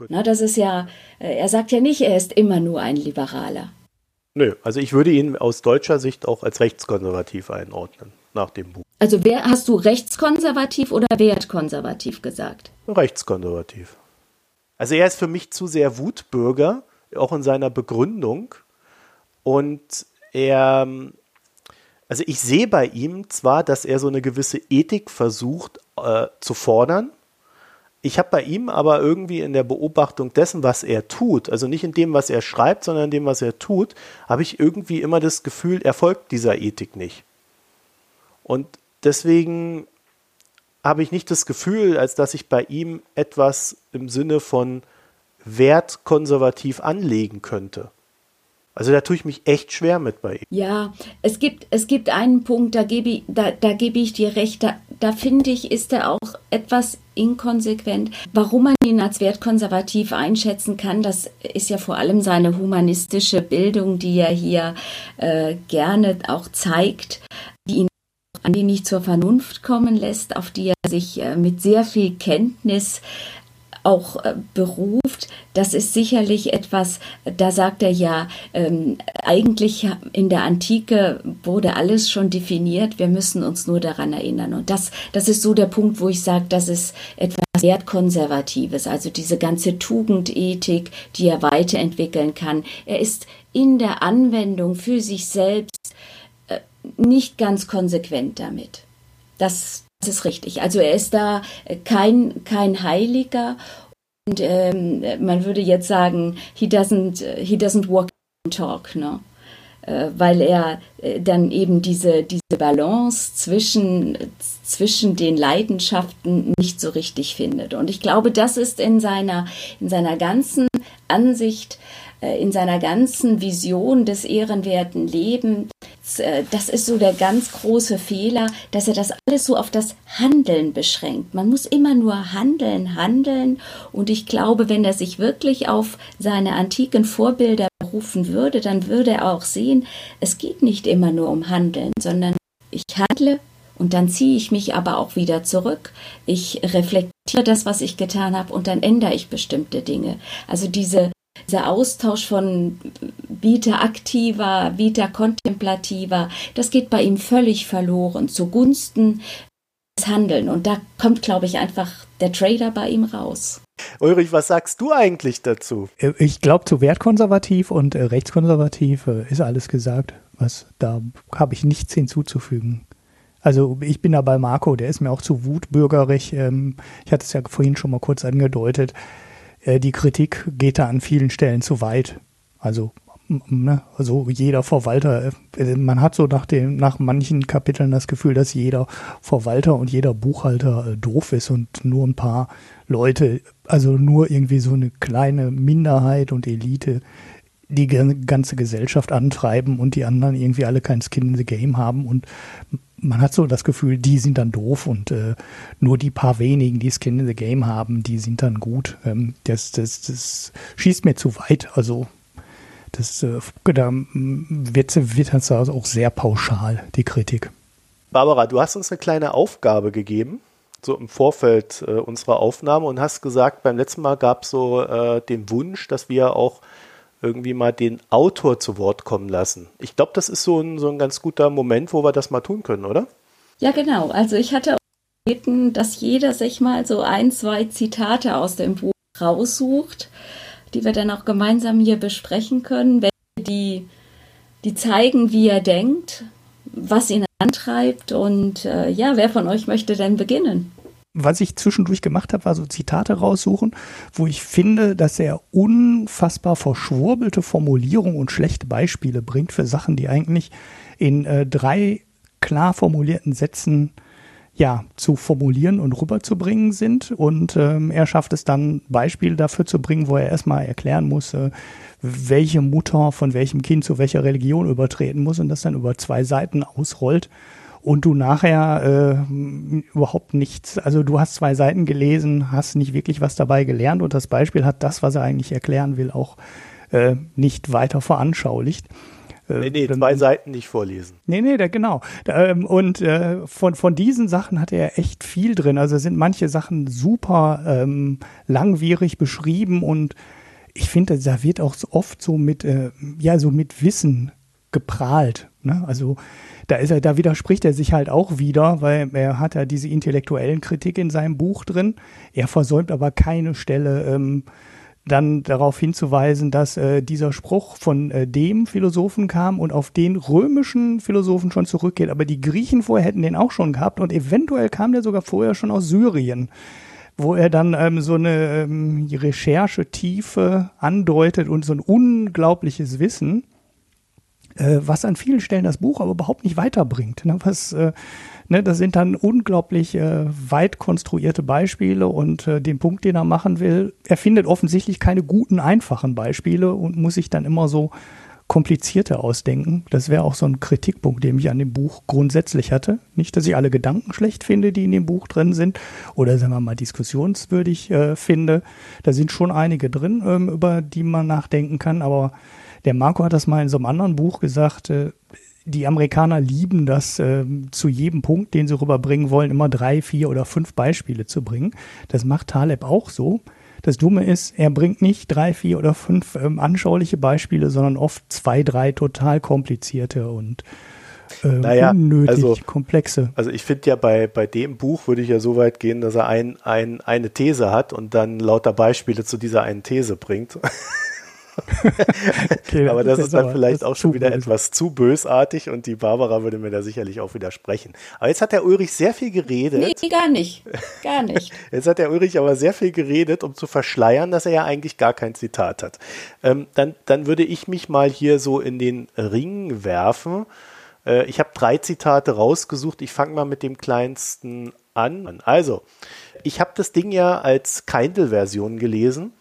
Na, das ist ja, äh, er sagt ja nicht, er ist immer nur ein Liberaler. Nö, also ich würde ihn aus deutscher Sicht auch als rechtskonservativ einordnen nach dem Buch. Also wer hast du rechtskonservativ oder wertkonservativ gesagt? Rechtskonservativ. Also er ist für mich zu sehr Wutbürger, auch in seiner Begründung. Und er, also ich sehe bei ihm zwar, dass er so eine gewisse Ethik versucht äh, zu fordern. Ich habe bei ihm aber irgendwie in der Beobachtung dessen, was er tut, also nicht in dem, was er schreibt, sondern in dem, was er tut, habe ich irgendwie immer das Gefühl, er folgt dieser Ethik nicht. Und deswegen habe ich nicht das Gefühl, als dass ich bei ihm etwas im Sinne von wertkonservativ anlegen könnte. Also da tue ich mich echt schwer mit bei ihm. Ja, es gibt, es gibt einen Punkt, da gebe ich, da, da gebe ich dir recht, da, da finde ich, ist er auch etwas inkonsequent. Warum man ihn als wertkonservativ einschätzen kann, das ist ja vor allem seine humanistische Bildung, die er hier äh, gerne auch zeigt, an die nicht zur Vernunft kommen lässt, auf die er sich äh, mit sehr viel Kenntnis auch äh, beruft, das ist sicherlich etwas, da sagt er ja, ähm, eigentlich in der Antike wurde alles schon definiert, wir müssen uns nur daran erinnern. Und das, das ist so der Punkt, wo ich sage, das ist etwas Wertkonservatives, also diese ganze Tugendethik, die er weiterentwickeln kann. Er ist in der Anwendung für sich selbst nicht ganz konsequent damit. Das, das ist richtig. Also er ist da kein, kein Heiliger und ähm, man würde jetzt sagen, he doesn't, he doesn't walk and talk, ne? Äh, weil er äh, dann eben diese, diese Balance zwischen, zwischen den Leidenschaften nicht so richtig findet. Und ich glaube, das ist in seiner, in seiner ganzen Ansicht, äh, in seiner ganzen Vision des ehrenwerten Lebens äh, das ist so der ganz große Fehler, dass er das alles so auf das Handeln beschränkt. Man muss immer nur handeln, handeln. Und ich glaube, wenn er sich wirklich auf seine antiken Vorbilder rufen würde, dann würde er auch sehen, es geht nicht immer nur um Handeln, sondern ich handle und dann ziehe ich mich aber auch wieder zurück. Ich reflektiere das, was ich getan habe und dann ändere ich bestimmte Dinge. Also diese, dieser Austausch von Vita aktiver, Vita kontemplativer, das geht bei ihm völlig verloren zugunsten des Handeln. Und da kommt, glaube ich, einfach der Trader bei ihm raus. Ulrich, was sagst du eigentlich dazu? Äh, ich glaube, zu wertkonservativ und äh, rechtskonservativ äh, ist alles gesagt. Was, da habe ich nichts hinzuzufügen. Also ich bin da bei Marco, der ist mir auch zu wutbürgerig. Ähm, ich hatte es ja vorhin schon mal kurz angedeutet. Äh, die Kritik geht da an vielen Stellen zu weit. Also, ne, also jeder Verwalter, äh, man hat so nach, dem, nach manchen Kapiteln das Gefühl, dass jeder Verwalter und jeder Buchhalter äh, doof ist und nur ein paar Leute, also nur irgendwie so eine kleine Minderheit und Elite die ganze Gesellschaft antreiben und die anderen irgendwie alle kein Skin in the Game haben und man hat so das Gefühl, die sind dann doof und äh, nur die paar wenigen, die Skin in the Game haben, die sind dann gut. Ähm, das, das, das schießt mir zu weit. Also das äh, da wird, wird das also auch sehr pauschal, die Kritik. Barbara, du hast uns eine kleine Aufgabe gegeben, so im Vorfeld äh, unserer Aufnahme und hast gesagt, beim letzten Mal gab es so äh, den Wunsch, dass wir auch irgendwie mal den Autor zu Wort kommen lassen. Ich glaube, das ist so ein, so ein ganz guter Moment, wo wir das mal tun können, oder? Ja, genau. Also ich hatte gebeten, dass jeder sich mal so ein, zwei Zitate aus dem Buch raussucht, die wir dann auch gemeinsam hier besprechen können, die, die zeigen, wie er denkt, was ihn antreibt und äh, ja, wer von euch möchte denn beginnen? Was ich zwischendurch gemacht habe, war so Zitate raussuchen, wo ich finde, dass er unfassbar verschwurbelte Formulierungen und schlechte Beispiele bringt für Sachen, die eigentlich in äh, drei klar formulierten Sätzen ja, zu formulieren und rüberzubringen sind. Und ähm, er schafft es dann, Beispiele dafür zu bringen, wo er erstmal erklären muss, äh, welche Mutter von welchem Kind zu welcher Religion übertreten muss und das dann über zwei Seiten ausrollt und du nachher äh, überhaupt nichts, also du hast zwei Seiten gelesen, hast nicht wirklich was dabei gelernt und das Beispiel hat das, was er eigentlich erklären will, auch äh, nicht weiter veranschaulicht. Äh, nee, nee, zwei Seiten nicht vorlesen. Nee, nee, da, genau. Ähm, und äh, von, von diesen Sachen hat er echt viel drin. Also sind manche Sachen super ähm, langwierig beschrieben und ich finde, da wird auch so oft so mit, äh, ja, so mit Wissen geprahlt. Ne? Also da ist er, da widerspricht er sich halt auch wieder, weil er hat ja diese intellektuellen Kritik in seinem Buch drin. Er versäumt aber keine Stelle, ähm, dann darauf hinzuweisen, dass äh, dieser Spruch von äh, dem Philosophen kam und auf den römischen Philosophen schon zurückgeht. Aber die Griechen vorher hätten den auch schon gehabt und eventuell kam der sogar vorher schon aus Syrien wo er dann ähm, so eine ähm, Recherchetiefe andeutet und so ein unglaubliches Wissen äh, was an vielen Stellen das Buch aber überhaupt nicht weiterbringt. Ne? Was, äh, ne, das sind dann unglaublich äh, weit konstruierte Beispiele und äh, den Punkt, den er machen will, er findet offensichtlich keine guten, einfachen Beispiele und muss sich dann immer so komplizierte ausdenken. Das wäre auch so ein Kritikpunkt, den ich an dem Buch grundsätzlich hatte. Nicht, dass ich alle Gedanken schlecht finde, die in dem Buch drin sind oder sagen wir mal diskussionswürdig äh, finde. Da sind schon einige drin, ähm, über die man nachdenken kann, aber der Marco hat das mal in so einem anderen Buch gesagt, äh, die Amerikaner lieben das, äh, zu jedem Punkt, den sie rüberbringen wollen, immer drei, vier oder fünf Beispiele zu bringen. Das macht Taleb auch so. Das Dumme ist, er bringt nicht drei, vier oder fünf ähm, anschauliche Beispiele, sondern oft zwei, drei total komplizierte und äh, naja, unnötig also, komplexe. Also ich finde ja bei, bei dem Buch würde ich ja so weit gehen, dass er ein, ein, eine These hat und dann lauter Beispiele zu dieser einen These bringt. okay, aber das, das ist dann aber, vielleicht auch schon wieder böse. etwas zu bösartig und die Barbara würde mir da sicherlich auch widersprechen. Aber jetzt hat der Ulrich sehr viel geredet. Nee, gar nicht. Gar nicht. jetzt hat der Ulrich aber sehr viel geredet, um zu verschleiern, dass er ja eigentlich gar kein Zitat hat. Ähm, dann, dann würde ich mich mal hier so in den Ring werfen. Äh, ich habe drei Zitate rausgesucht. Ich fange mal mit dem kleinsten an. Also, ich habe das Ding ja als Kindle-Version gelesen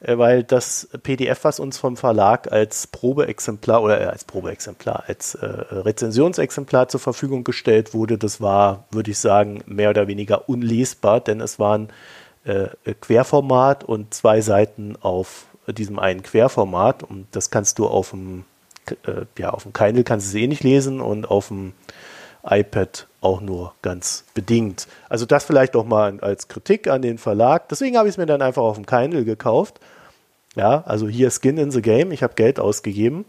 weil das PDF, was uns vom Verlag als Probeexemplar oder äh, als Probeexemplar, als äh, Rezensionsexemplar zur Verfügung gestellt wurde, das war, würde ich sagen, mehr oder weniger unlesbar, denn es waren äh, Querformat und zwei Seiten auf diesem einen Querformat und das kannst du auf dem, äh, ja, auf dem Kindle kannst du es eh nicht lesen und auf dem iPad auch nur ganz bedingt. Also das vielleicht auch mal als Kritik an den Verlag. Deswegen habe ich es mir dann einfach auf dem Kindle gekauft. Ja, also hier Skin in the Game. Ich habe Geld ausgegeben.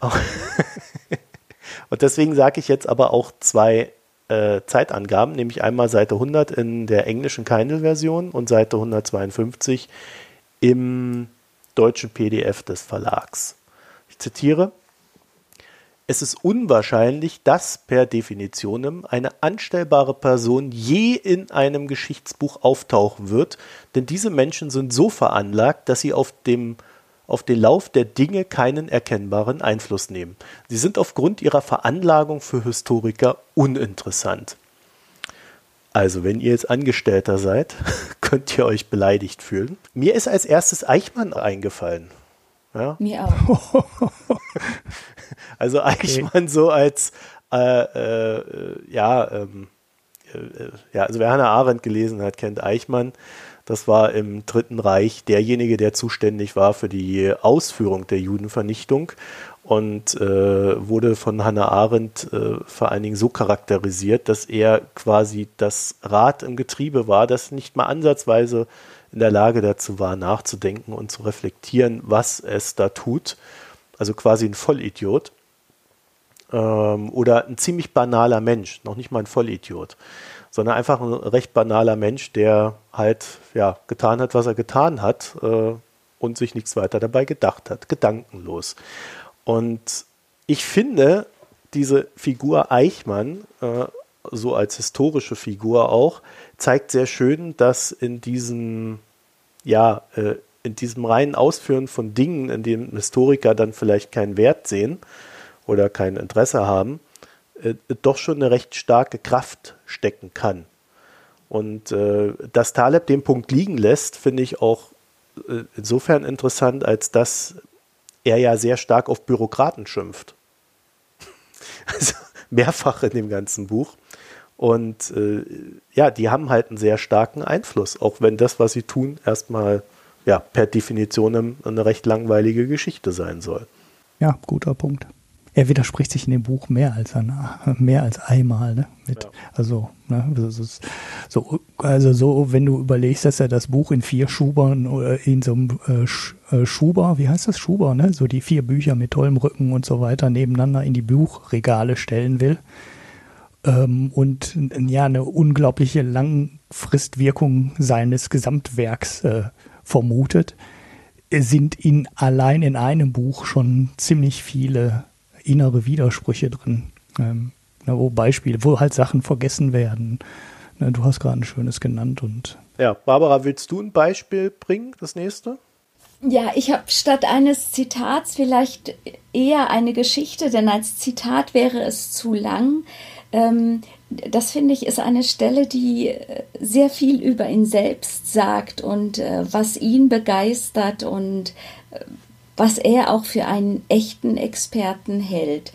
Und deswegen sage ich jetzt aber auch zwei äh, Zeitangaben, nämlich einmal Seite 100 in der englischen Kindle-Version und Seite 152 im deutschen PDF des Verlags. Ich zitiere, es ist unwahrscheinlich, dass per Definitionem eine anstellbare Person je in einem Geschichtsbuch auftauchen wird, denn diese Menschen sind so veranlagt, dass sie auf dem auf den Lauf der Dinge keinen erkennbaren Einfluss nehmen. Sie sind aufgrund ihrer Veranlagung für Historiker uninteressant. Also, wenn ihr jetzt Angestellter seid, könnt ihr euch beleidigt fühlen. Mir ist als erstes Eichmann eingefallen. Ja? Mir auch. also Eichmann okay. so als äh, äh, ja, ähm, äh, ja, also wer Hannah Arendt gelesen hat, kennt Eichmann. Das war im Dritten Reich derjenige, der zuständig war für die Ausführung der Judenvernichtung und äh, wurde von Hannah Arendt äh, vor allen Dingen so charakterisiert, dass er quasi das Rad im Getriebe war, das nicht mal ansatzweise in der Lage dazu war, nachzudenken und zu reflektieren, was es da tut. Also quasi ein Vollidiot. Ähm, oder ein ziemlich banaler Mensch, noch nicht mal ein Vollidiot, sondern einfach ein recht banaler Mensch, der halt ja, getan hat, was er getan hat äh, und sich nichts weiter dabei gedacht hat, gedankenlos. Und ich finde, diese Figur Eichmann, äh, so als historische Figur auch, zeigt sehr schön, dass in diesem, ja, äh, in diesem reinen Ausführen von Dingen, in denen Historiker dann vielleicht keinen Wert sehen oder kein Interesse haben, äh, doch schon eine recht starke Kraft stecken kann. Und äh, dass Taleb den Punkt liegen lässt, finde ich auch äh, insofern interessant, als dass er ja sehr stark auf Bürokraten schimpft. Also mehrfach in dem ganzen Buch. Und äh, ja, die haben halt einen sehr starken Einfluss, auch wenn das, was sie tun, erstmal ja, per Definition eine recht langweilige Geschichte sein soll. Ja, guter Punkt. Er widerspricht sich in dem Buch mehr als ein, mehr als einmal, ne? Mit, ja. Also, ne, so, also so, wenn du überlegst, dass er das Buch in vier Schubern oder in so einem äh, äh, Schuber, wie heißt das Schuber, ne? So die vier Bücher mit tollem Rücken und so weiter nebeneinander in die Buchregale stellen will ähm, und ja eine unglaubliche Langfristwirkung seines Gesamtwerks äh, vermutet, sind in allein in einem Buch schon ziemlich viele innere Widersprüche drin. Ähm, wo Beispiele, wo halt Sachen vergessen werden. Du hast gerade ein schönes genannt und. Ja, Barbara, willst du ein Beispiel bringen, das nächste? Ja, ich habe statt eines Zitats vielleicht eher eine Geschichte, denn als Zitat wäre es zu lang. Ähm, das finde ich ist eine Stelle, die äh, sehr viel über ihn selbst sagt und äh, was ihn begeistert und äh, was er auch für einen echten Experten hält.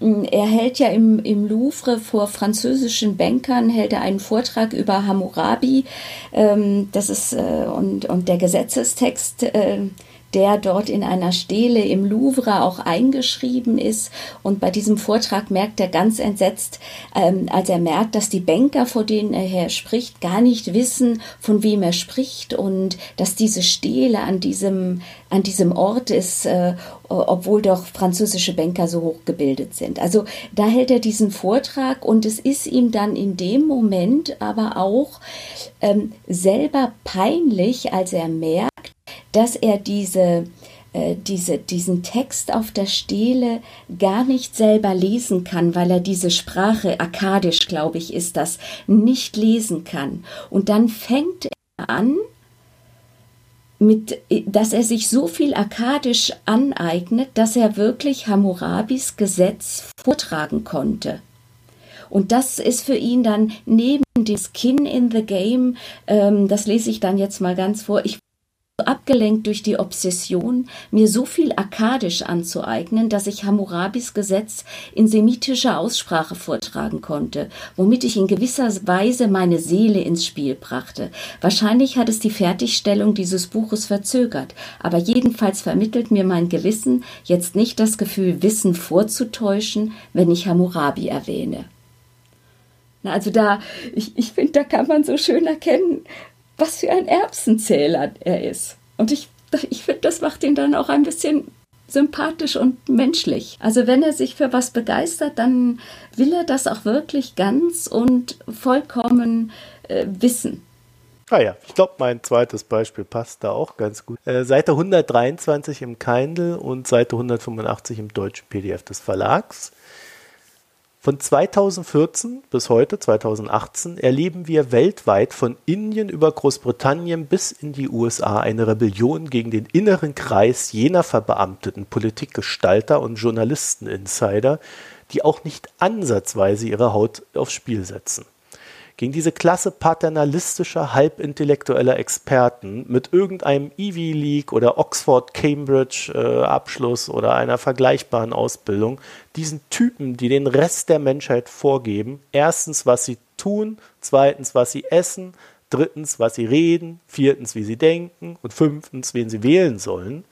Mm, er hält ja im, im Louvre vor französischen Bankern, hält er einen Vortrag über Hammurabi. Ähm, das ist, äh, und, und der Gesetzestext äh, der dort in einer Stele im Louvre auch eingeschrieben ist. Und bei diesem Vortrag merkt er ganz entsetzt, ähm, als er merkt, dass die Banker, vor denen er spricht, gar nicht wissen, von wem er spricht und dass diese Stele an diesem, an diesem Ort ist, äh, obwohl doch französische Banker so hochgebildet sind. Also da hält er diesen Vortrag und es ist ihm dann in dem Moment aber auch ähm, selber peinlich, als er merkt, dass er diese, äh, diese, diesen Text auf der Stele gar nicht selber lesen kann, weil er diese Sprache, akkadisch glaube ich, ist das, nicht lesen kann. Und dann fängt er an, mit, dass er sich so viel akkadisch aneignet, dass er wirklich Hammurabis Gesetz vortragen konnte. Und das ist für ihn dann neben dem Skin in the Game, ähm, das lese ich dann jetzt mal ganz vor, ich abgelenkt durch die Obsession, mir so viel akkadisch anzueignen, dass ich Hammurabis Gesetz in semitischer Aussprache vortragen konnte, womit ich in gewisser Weise meine Seele ins Spiel brachte. Wahrscheinlich hat es die Fertigstellung dieses Buches verzögert, aber jedenfalls vermittelt mir mein Gewissen jetzt nicht das Gefühl, Wissen vorzutäuschen, wenn ich Hammurabi erwähne. Na, also da, ich, ich finde, da kann man so schön erkennen, was für ein Erbsenzähler er ist. Und ich, ich finde, das macht ihn dann auch ein bisschen sympathisch und menschlich. Also wenn er sich für was begeistert, dann will er das auch wirklich ganz und vollkommen äh, wissen. Ah ja, ich glaube, mein zweites Beispiel passt da auch ganz gut. Äh, Seite 123 im Kindle und Seite 185 im deutschen PDF des Verlags. Von 2014 bis heute, 2018, erleben wir weltweit von Indien über Großbritannien bis in die USA eine Rebellion gegen den inneren Kreis jener verbeamteten Politikgestalter und Journalisten-Insider, die auch nicht ansatzweise ihre Haut aufs Spiel setzen gegen diese Klasse paternalistischer, halbintellektueller Experten mit irgendeinem Ivy League oder Oxford Cambridge äh, Abschluss oder einer vergleichbaren Ausbildung, diesen Typen, die den Rest der Menschheit vorgeben, erstens, was sie tun, zweitens, was sie essen, drittens, was sie reden, viertens, wie sie denken und fünftens, wen sie wählen sollen.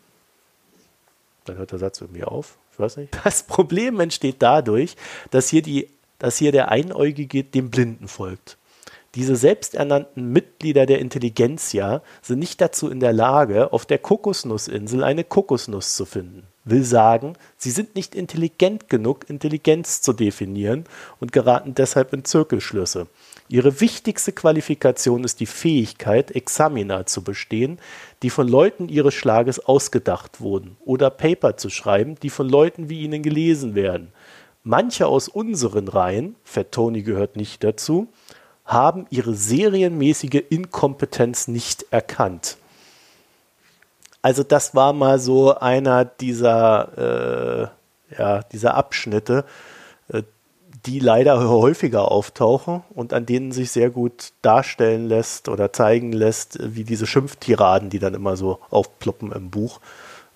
Dann hört der Satz irgendwie auf. Ich weiß nicht. Das Problem entsteht dadurch, dass hier die dass hier der Einäugige dem Blinden folgt. Diese selbsternannten Mitglieder der Intelligenzia sind nicht dazu in der Lage, auf der Kokosnussinsel eine Kokosnuss zu finden. Will sagen, sie sind nicht intelligent genug, Intelligenz zu definieren und geraten deshalb in Zirkelschlüsse. Ihre wichtigste Qualifikation ist die Fähigkeit, Examina zu bestehen, die von Leuten ihres Schlages ausgedacht wurden, oder Paper zu schreiben, die von Leuten wie ihnen gelesen werden. Manche aus unseren Reihen, Fettoni gehört nicht dazu, haben ihre serienmäßige Inkompetenz nicht erkannt. Also das war mal so einer dieser, äh, ja, dieser Abschnitte, äh, die leider häufiger auftauchen und an denen sich sehr gut darstellen lässt oder zeigen lässt, wie diese Schimpftiraden, die dann immer so aufploppen im Buch,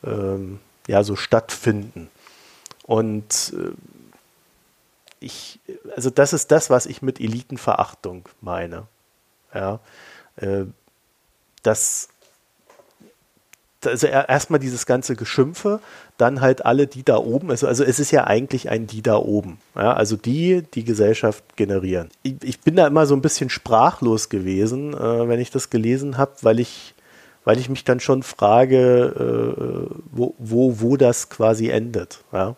ähm, ja, so stattfinden. Und äh, ich, also das ist das, was ich mit Elitenverachtung meine. Ja, äh, das, also erstmal dieses ganze Geschimpfe, dann halt alle die da oben, also, also es ist ja eigentlich ein die da oben, ja, also die die Gesellschaft generieren. Ich, ich bin da immer so ein bisschen sprachlos gewesen, äh, wenn ich das gelesen habe, weil ich, weil ich mich dann schon frage, äh, wo, wo, wo das quasi endet, ja.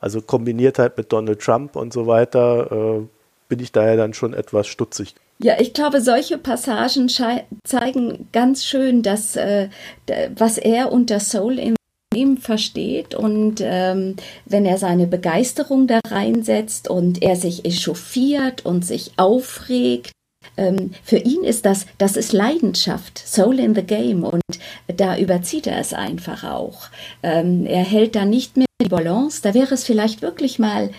Also kombiniert halt mit Donald Trump und so weiter, äh, bin ich daher dann schon etwas stutzig. Ja, ich glaube, solche Passagen zeigen ganz schön, dass äh, was er unter Soul im versteht und ähm, wenn er seine Begeisterung da reinsetzt und er sich echauffiert und sich aufregt, ähm, für ihn ist das, das ist Leidenschaft, Soul in the Game und da überzieht er es einfach auch. Ähm, er hält da nicht mehr die Balance, da wäre es vielleicht wirklich mal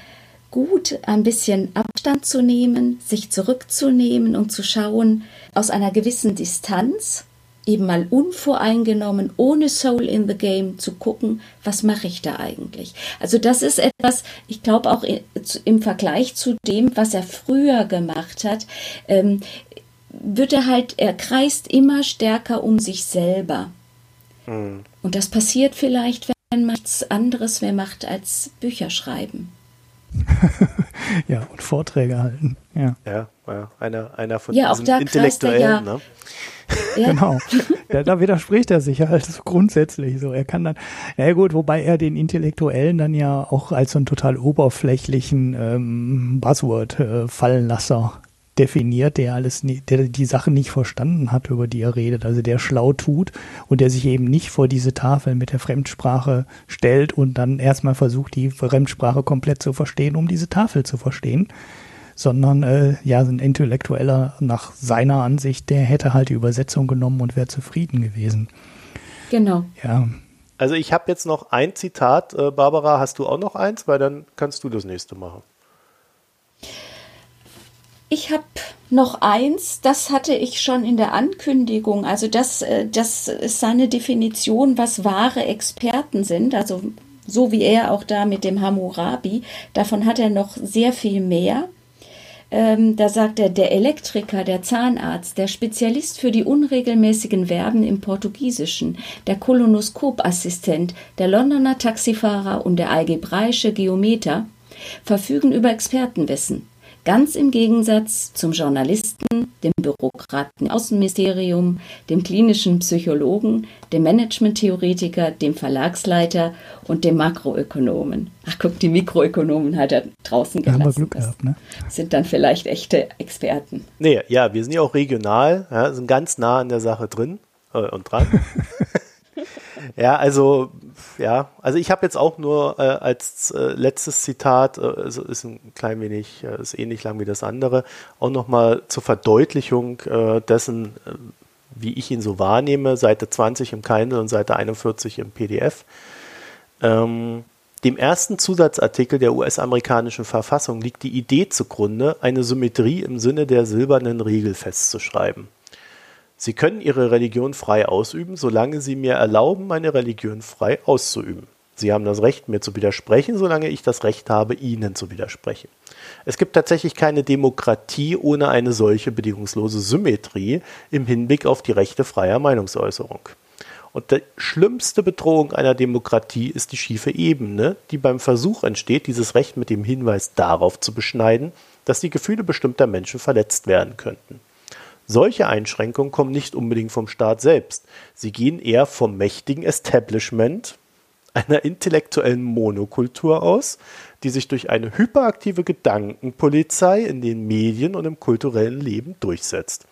gut, ein bisschen Abstand zu nehmen, sich zurückzunehmen und zu schauen aus einer gewissen Distanz, eben mal unvoreingenommen, ohne Soul in the Game zu gucken, was mache ich da eigentlich. Also das ist etwas, ich glaube auch im Vergleich zu dem, was er früher gemacht hat, ähm, wird er halt, er kreist immer stärker um sich selber. Mhm. Und das passiert vielleicht, wenn nichts anderes mehr macht als Bücher schreiben. ja, und Vorträge halten. Ja, ja, ja einer, einer von ja, diesen Intellektuellen. Ja, ne? Ja. Genau. Ja, da widerspricht er sich halt so grundsätzlich so. Er kann dann, na ja gut, wobei er den Intellektuellen dann ja auch als so einen total oberflächlichen ähm, Buzzword-Fallenlasser äh, definiert, der alles, der die Sachen nicht verstanden hat, über die er redet, also der schlau tut und der sich eben nicht vor diese Tafel mit der Fremdsprache stellt und dann erstmal versucht, die Fremdsprache komplett zu verstehen, um diese Tafel zu verstehen, sondern äh, ja, ein Intellektueller nach seiner Ansicht, der hätte halt die Übersetzung genommen und wäre zufrieden gewesen. Genau. Ja. Also ich habe jetzt noch ein Zitat. Äh, Barbara, hast du auch noch eins? Weil dann kannst du das nächste machen. Ich habe noch eins, das hatte ich schon in der Ankündigung. Also das, äh, das ist seine Definition, was wahre Experten sind. Also so wie er auch da mit dem Hammurabi. Davon hat er noch sehr viel mehr. Ähm, da sagt er, der Elektriker, der Zahnarzt, der Spezialist für die unregelmäßigen Verben im Portugiesischen, der Kolonoskopassistent, der Londoner Taxifahrer und der algebraische Geometer verfügen über Expertenwissen. Ganz im Gegensatz zum Journalisten, dem Bürokraten im Außenministerium, dem klinischen Psychologen, dem Managementtheoretiker, dem Verlagsleiter und dem Makroökonomen. Ach guck, die Mikroökonomen hat er draußen gelassen. Da haben wir Glück gehabt, ne? Sind dann vielleicht echte Experten. Nee, ja, wir sind ja auch regional, ja, sind ganz nah an der Sache drin äh, und dran. ja, also ja, also ich habe jetzt auch nur äh, als äh, letztes Zitat, äh, also ist ein klein wenig, äh, ist ähnlich lang wie das andere, auch nochmal zur Verdeutlichung äh, dessen, äh, wie ich ihn so wahrnehme, Seite 20 im Kindle und Seite 41 im PDF. Ähm, dem ersten Zusatzartikel der US-amerikanischen Verfassung liegt die Idee zugrunde, eine Symmetrie im Sinne der silbernen Regel festzuschreiben. Sie können Ihre Religion frei ausüben, solange Sie mir erlauben, meine Religion frei auszuüben. Sie haben das Recht, mir zu widersprechen, solange ich das Recht habe, Ihnen zu widersprechen. Es gibt tatsächlich keine Demokratie ohne eine solche bedingungslose Symmetrie im Hinblick auf die Rechte freier Meinungsäußerung. Und die schlimmste Bedrohung einer Demokratie ist die schiefe Ebene, die beim Versuch entsteht, dieses Recht mit dem Hinweis darauf zu beschneiden, dass die Gefühle bestimmter Menschen verletzt werden könnten. Solche Einschränkungen kommen nicht unbedingt vom Staat selbst. Sie gehen eher vom mächtigen Establishment, einer intellektuellen Monokultur aus, die sich durch eine hyperaktive Gedankenpolizei in den Medien und im kulturellen Leben durchsetzt.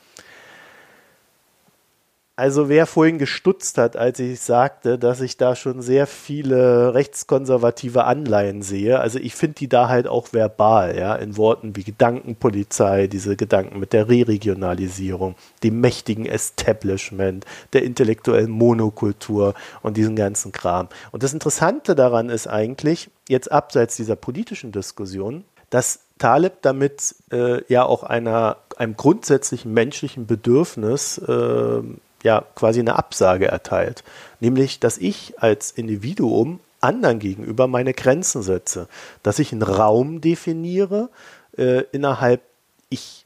Also wer vorhin gestutzt hat, als ich sagte, dass ich da schon sehr viele rechtskonservative Anleihen sehe, also ich finde die da halt auch verbal, ja, in Worten wie Gedankenpolizei, diese Gedanken mit der Re-Regionalisierung, dem mächtigen Establishment, der intellektuellen Monokultur und diesen ganzen Kram. Und das Interessante daran ist eigentlich, jetzt abseits dieser politischen Diskussion, dass Taleb damit äh, ja auch einer, einem grundsätzlichen menschlichen Bedürfnis äh, ja quasi eine Absage erteilt. Nämlich, dass ich als Individuum anderen gegenüber meine Grenzen setze. Dass ich einen Raum definiere, äh, innerhalb ich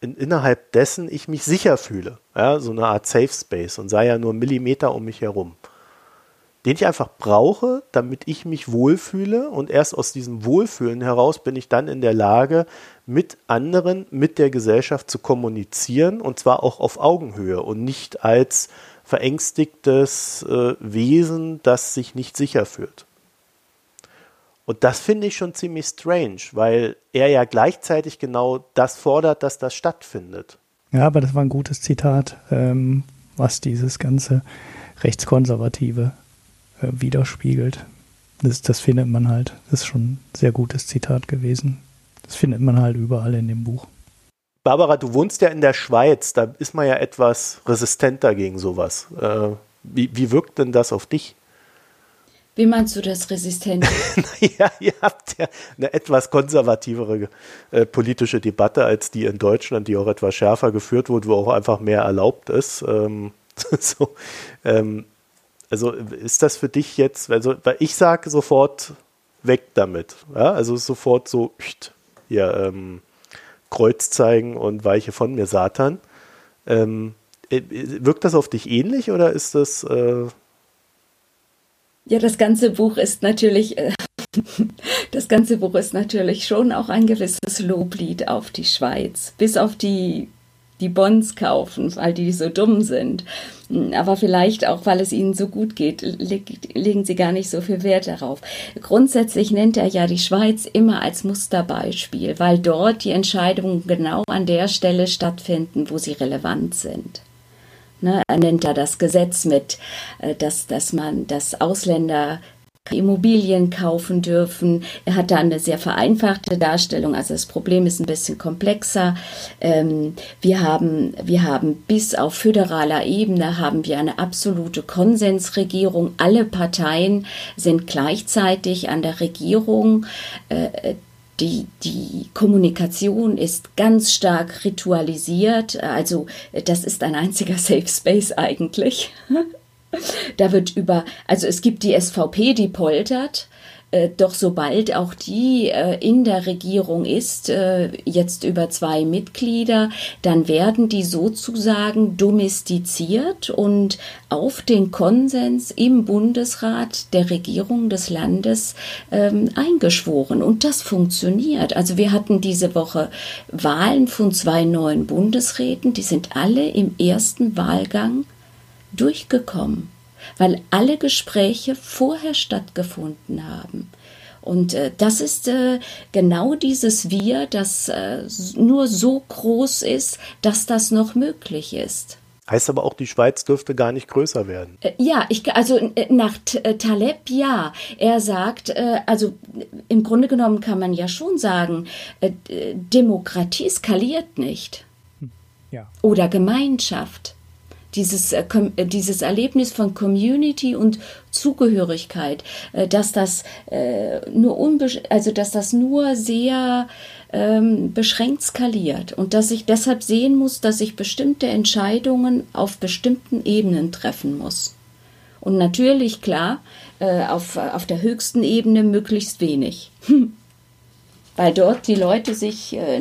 in, innerhalb dessen ich mich sicher fühle. Ja, so eine Art Safe Space und sei ja nur Millimeter um mich herum den ich einfach brauche, damit ich mich wohlfühle und erst aus diesem Wohlfühlen heraus bin ich dann in der Lage, mit anderen, mit der Gesellschaft zu kommunizieren und zwar auch auf Augenhöhe und nicht als verängstigtes äh, Wesen, das sich nicht sicher fühlt. Und das finde ich schon ziemlich strange, weil er ja gleichzeitig genau das fordert, dass das stattfindet. Ja, aber das war ein gutes Zitat, ähm, was dieses ganze Rechtskonservative äh, widerspiegelt. Das, das findet man halt. Das ist schon ein sehr gutes Zitat gewesen. Das findet man halt überall in dem Buch. Barbara, du wohnst ja in der Schweiz, da ist man ja etwas resistenter gegen sowas. Äh, wie, wie wirkt denn das auf dich? Wie meinst du das resistent? naja, ihr habt ja eine etwas konservativere äh, politische Debatte als die in Deutschland, die auch etwas schärfer geführt wurde, wo auch einfach mehr erlaubt ist. Ähm, so, ähm, also ist das für dich jetzt, also weil ich sage sofort weg damit. Ja? Also sofort so, hier, ähm, Kreuz zeigen und weiche von mir, Satan. Ähm, äh, wirkt das auf dich ähnlich oder ist das. Äh ja, das ganze Buch ist natürlich. Äh, das ganze Buch ist natürlich schon auch ein gewisses Loblied auf die Schweiz, bis auf die die Bonds kaufen, weil die so dumm sind. Aber vielleicht auch, weil es ihnen so gut geht, legen sie gar nicht so viel Wert darauf. Grundsätzlich nennt er ja die Schweiz immer als Musterbeispiel, weil dort die Entscheidungen genau an der Stelle stattfinden, wo sie relevant sind. Ne, er nennt da das Gesetz mit, äh, dass, dass man, dass Ausländer Immobilien kaufen dürfen. Er hat da eine sehr vereinfachte Darstellung, also das Problem ist ein bisschen komplexer. Ähm, wir, haben, wir haben bis auf föderaler Ebene haben wir eine absolute Konsensregierung. Alle Parteien sind gleichzeitig an der Regierung. Äh, die, die Kommunikation ist ganz stark ritualisiert. Also das ist ein einziger Safe Space eigentlich. Da wird über, also es gibt die SVP, die poltert, äh, doch sobald auch die äh, in der Regierung ist, äh, jetzt über zwei Mitglieder, dann werden die sozusagen domestiziert und auf den Konsens im Bundesrat der Regierung des Landes ähm, eingeschworen. Und das funktioniert. Also wir hatten diese Woche Wahlen von zwei neuen Bundesräten, die sind alle im ersten Wahlgang durchgekommen weil alle Gespräche vorher stattgefunden haben. Und äh, das ist äh, genau dieses Wir, das äh, nur so groß ist, dass das noch möglich ist. Heißt aber auch, die Schweiz dürfte gar nicht größer werden. Äh, ja, ich, also äh, nach äh, Taleb ja. Er sagt, also im Grunde genommen kann man ja schon sagen, Demokratie skaliert nicht. Hm, ja. Oder Gemeinschaft dieses, äh, äh, dieses Erlebnis von Community und Zugehörigkeit, äh, dass das äh, nur also dass das nur sehr ähm, beschränkt skaliert und dass ich deshalb sehen muss, dass ich bestimmte Entscheidungen auf bestimmten Ebenen treffen muss. Und natürlich, klar, äh, auf, auf der höchsten Ebene möglichst wenig. Weil dort die Leute sich äh,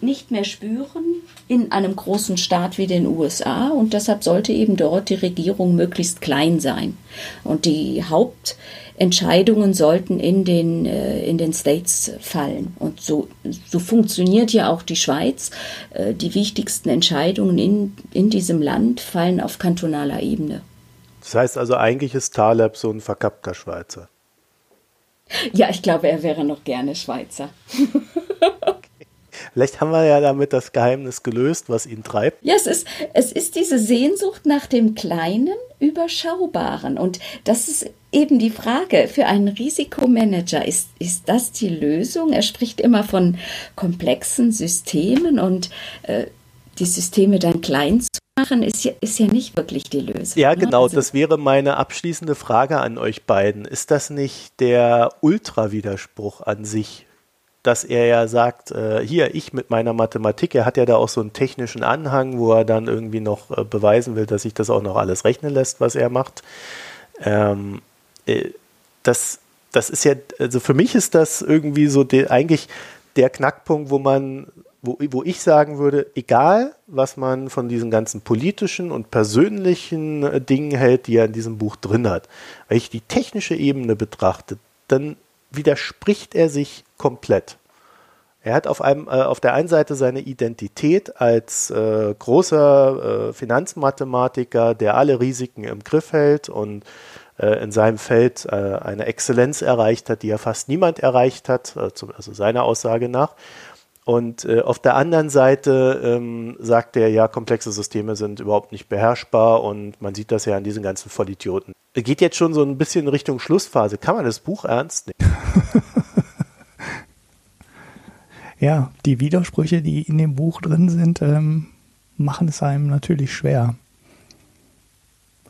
nicht mehr spüren in einem großen Staat wie den USA und deshalb sollte eben dort die Regierung möglichst klein sein. Und die Hauptentscheidungen sollten in den, äh, in den States fallen. Und so, so funktioniert ja auch die Schweiz. Äh, die wichtigsten Entscheidungen in, in diesem Land fallen auf kantonaler Ebene. Das heißt also, eigentlich ist Taleb so ein verkappter Schweizer. Ja, ich glaube, er wäre noch gerne Schweizer. Vielleicht haben wir ja damit das Geheimnis gelöst, was ihn treibt. Ja, es ist, es ist diese Sehnsucht nach dem Kleinen, Überschaubaren. Und das ist eben die Frage für einen Risikomanager. Ist, ist das die Lösung? Er spricht immer von komplexen Systemen und äh, die Systeme dann klein zu machen, ist ja, ist ja nicht wirklich die Lösung. Ja, ne? genau. Also, das wäre meine abschließende Frage an euch beiden. Ist das nicht der Ultrawiderspruch an sich? Dass er ja sagt, äh, hier, ich mit meiner Mathematik, er hat ja da auch so einen technischen Anhang, wo er dann irgendwie noch äh, beweisen will, dass sich das auch noch alles rechnen lässt, was er macht. Ähm, äh, das, das ist ja, also für mich ist das irgendwie so de, eigentlich der Knackpunkt, wo man, wo, wo ich sagen würde, egal was man von diesen ganzen politischen und persönlichen äh, Dingen hält, die er in diesem Buch drin hat, wenn ich die technische Ebene betrachte, dann widerspricht er sich komplett. Er hat auf, einem, äh, auf der einen Seite seine Identität als äh, großer äh, Finanzmathematiker, der alle Risiken im Griff hält und äh, in seinem Feld äh, eine Exzellenz erreicht hat, die ja fast niemand erreicht hat, äh, also seiner Aussage nach. Und auf der anderen Seite ähm, sagt er, ja, komplexe Systeme sind überhaupt nicht beherrschbar und man sieht das ja an diesen ganzen Vollidioten. Geht jetzt schon so ein bisschen Richtung Schlussphase. Kann man das Buch ernst nehmen? ja, die Widersprüche, die in dem Buch drin sind, ähm, machen es einem natürlich schwer.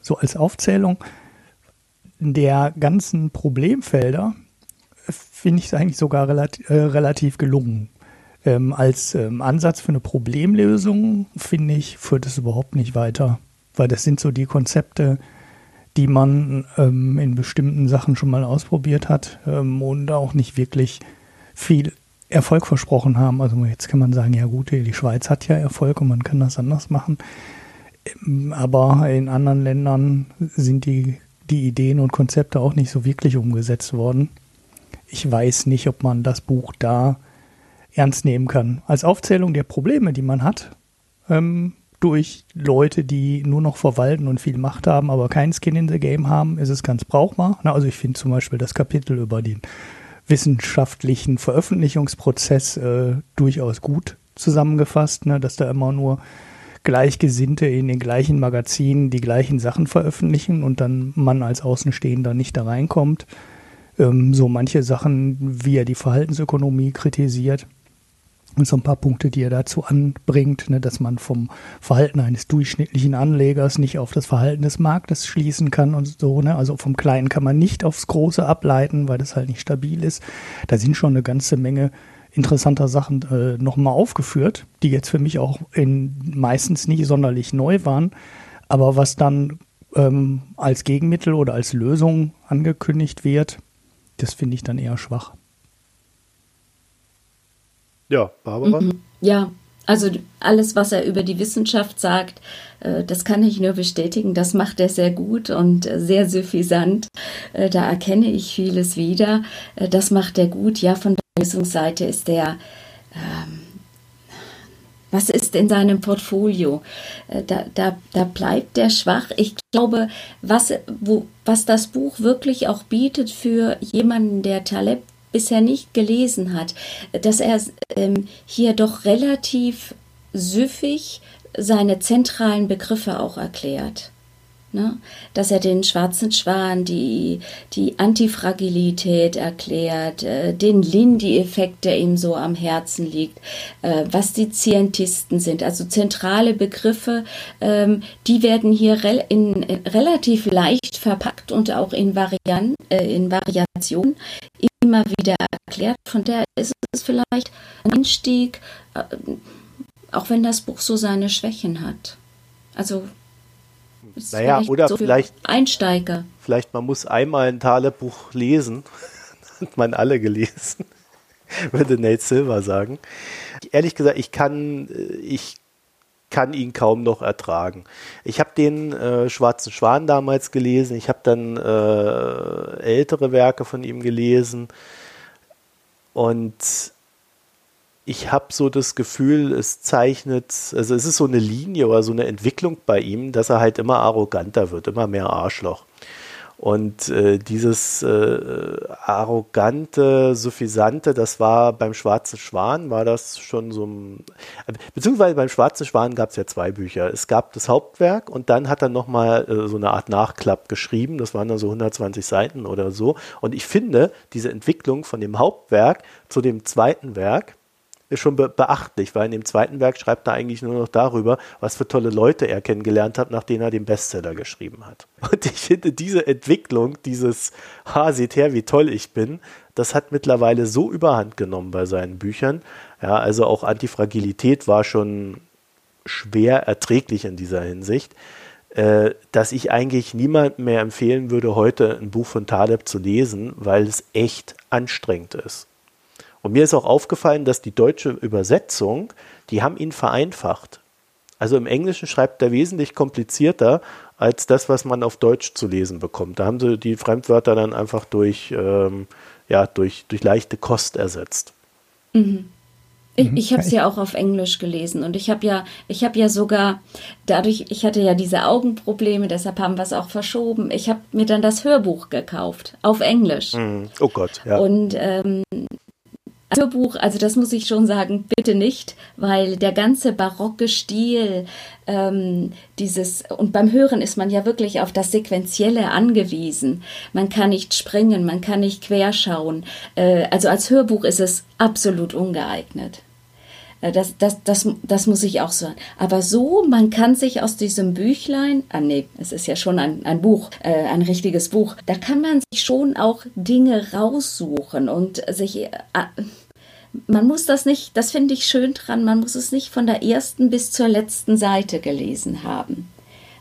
So als Aufzählung der ganzen Problemfelder finde ich es eigentlich sogar relativ, äh, relativ gelungen. Ähm, als ähm, Ansatz für eine Problemlösung finde ich, führt es überhaupt nicht weiter. Weil das sind so die Konzepte, die man ähm, in bestimmten Sachen schon mal ausprobiert hat ähm, und auch nicht wirklich viel Erfolg versprochen haben. Also jetzt kann man sagen, ja gut, die Schweiz hat ja Erfolg und man kann das anders machen. Ähm, aber in anderen Ländern sind die, die Ideen und Konzepte auch nicht so wirklich umgesetzt worden. Ich weiß nicht, ob man das Buch da ernst nehmen kann. Als Aufzählung der Probleme, die man hat, ähm, durch Leute, die nur noch verwalten und viel Macht haben, aber kein Skin in the Game haben, ist es ganz brauchbar. also ich finde zum Beispiel das Kapitel über den wissenschaftlichen Veröffentlichungsprozess äh, durchaus gut zusammengefasst, ne, dass da immer nur Gleichgesinnte in den gleichen Magazinen die gleichen Sachen veröffentlichen und dann man als Außenstehender nicht da reinkommt. Ähm, so manche Sachen, wie er die Verhaltensökonomie kritisiert, und so ein paar Punkte, die er dazu anbringt, ne, dass man vom Verhalten eines durchschnittlichen Anlegers nicht auf das Verhalten des Marktes schließen kann und so. Ne? Also vom Kleinen kann man nicht aufs Große ableiten, weil das halt nicht stabil ist. Da sind schon eine ganze Menge interessanter Sachen äh, nochmal aufgeführt, die jetzt für mich auch in, meistens nicht sonderlich neu waren. Aber was dann ähm, als Gegenmittel oder als Lösung angekündigt wird, das finde ich dann eher schwach. Ja, Barbara? Mhm. Ja, also alles, was er über die Wissenschaft sagt, äh, das kann ich nur bestätigen. Das macht er sehr gut und äh, sehr suffisant. Äh, da erkenne ich vieles wieder. Das macht er gut. Ja, von der Lösungsseite ist er. Ähm, was ist in seinem Portfolio? Da, da, da bleibt er schwach. Ich glaube, was, wo, was das Buch wirklich auch bietet für jemanden, der Taleb bisher nicht gelesen hat, dass er ähm, hier doch relativ süffig seine zentralen Begriffe auch erklärt. Ne? Dass er den schwarzen Schwan, die, die Antifragilität erklärt, äh, den Lindy-Effekt, der ihm so am Herzen liegt, äh, was die Zientisten sind. Also zentrale Begriffe, ähm, die werden hier re in, in, relativ leicht verpackt und auch in, Varian äh, in Variationen immer wieder erklärt. Von daher ist es vielleicht ein Einstieg, äh, auch wenn das Buch so seine Schwächen hat. Also naja, oder so vielleicht Einsteiger. Vielleicht man muss einmal ein Thaler-Buch lesen. Hat man alle gelesen, würde Nate Silver sagen. Ehrlich gesagt, ich kann, äh, ich kann ihn kaum noch ertragen. Ich habe den äh, Schwarzen Schwan damals gelesen. Ich habe dann äh, ältere Werke von ihm gelesen. Und ich habe so das Gefühl, es zeichnet, also es ist so eine Linie oder so eine Entwicklung bei ihm, dass er halt immer arroganter wird, immer mehr Arschloch. Und äh, dieses äh, arrogante, suffisante, das war beim Schwarzen Schwan, war das schon so ein, beziehungsweise beim Schwarzen Schwan gab es ja zwei Bücher. Es gab das Hauptwerk und dann hat er nochmal äh, so eine Art Nachklapp geschrieben. Das waren dann so 120 Seiten oder so. Und ich finde, diese Entwicklung von dem Hauptwerk zu dem zweiten Werk, ist schon be beachtlich, weil in dem zweiten Werk schreibt er eigentlich nur noch darüber, was für tolle Leute er kennengelernt hat, nachdem er den Bestseller geschrieben hat. Und ich finde diese Entwicklung, dieses Ha, seht her, wie toll ich bin, das hat mittlerweile so überhand genommen bei seinen Büchern. Ja, also auch Antifragilität war schon schwer erträglich in dieser Hinsicht, äh, dass ich eigentlich niemandem mehr empfehlen würde, heute ein Buch von Taleb zu lesen, weil es echt anstrengend ist. Und mir ist auch aufgefallen, dass die deutsche Übersetzung, die haben ihn vereinfacht. Also im Englischen schreibt er wesentlich komplizierter als das, was man auf Deutsch zu lesen bekommt. Da haben sie die Fremdwörter dann einfach durch, ähm, ja, durch, durch leichte Kost ersetzt. Mhm. Ich, mhm. ich habe es ja auch auf Englisch gelesen und ich habe ja, ich habe ja sogar dadurch, ich hatte ja diese Augenprobleme, deshalb haben wir es auch verschoben. Ich habe mir dann das Hörbuch gekauft auf Englisch. Mhm. Oh Gott, ja. Und ähm, Hörbuch, also das muss ich schon sagen, bitte nicht, weil der ganze barocke Stil, ähm, dieses, und beim Hören ist man ja wirklich auf das Sequenzielle angewiesen. Man kann nicht springen, man kann nicht querschauen. Äh, also als Hörbuch ist es absolut ungeeignet. Äh, das, das, das, das muss ich auch sagen. Aber so, man kann sich aus diesem Büchlein, ah nee, es ist ja schon ein, ein Buch, äh, ein richtiges Buch, da kann man sich schon auch Dinge raussuchen und sich, äh, man muss das nicht, das finde ich schön dran, man muss es nicht von der ersten bis zur letzten Seite gelesen haben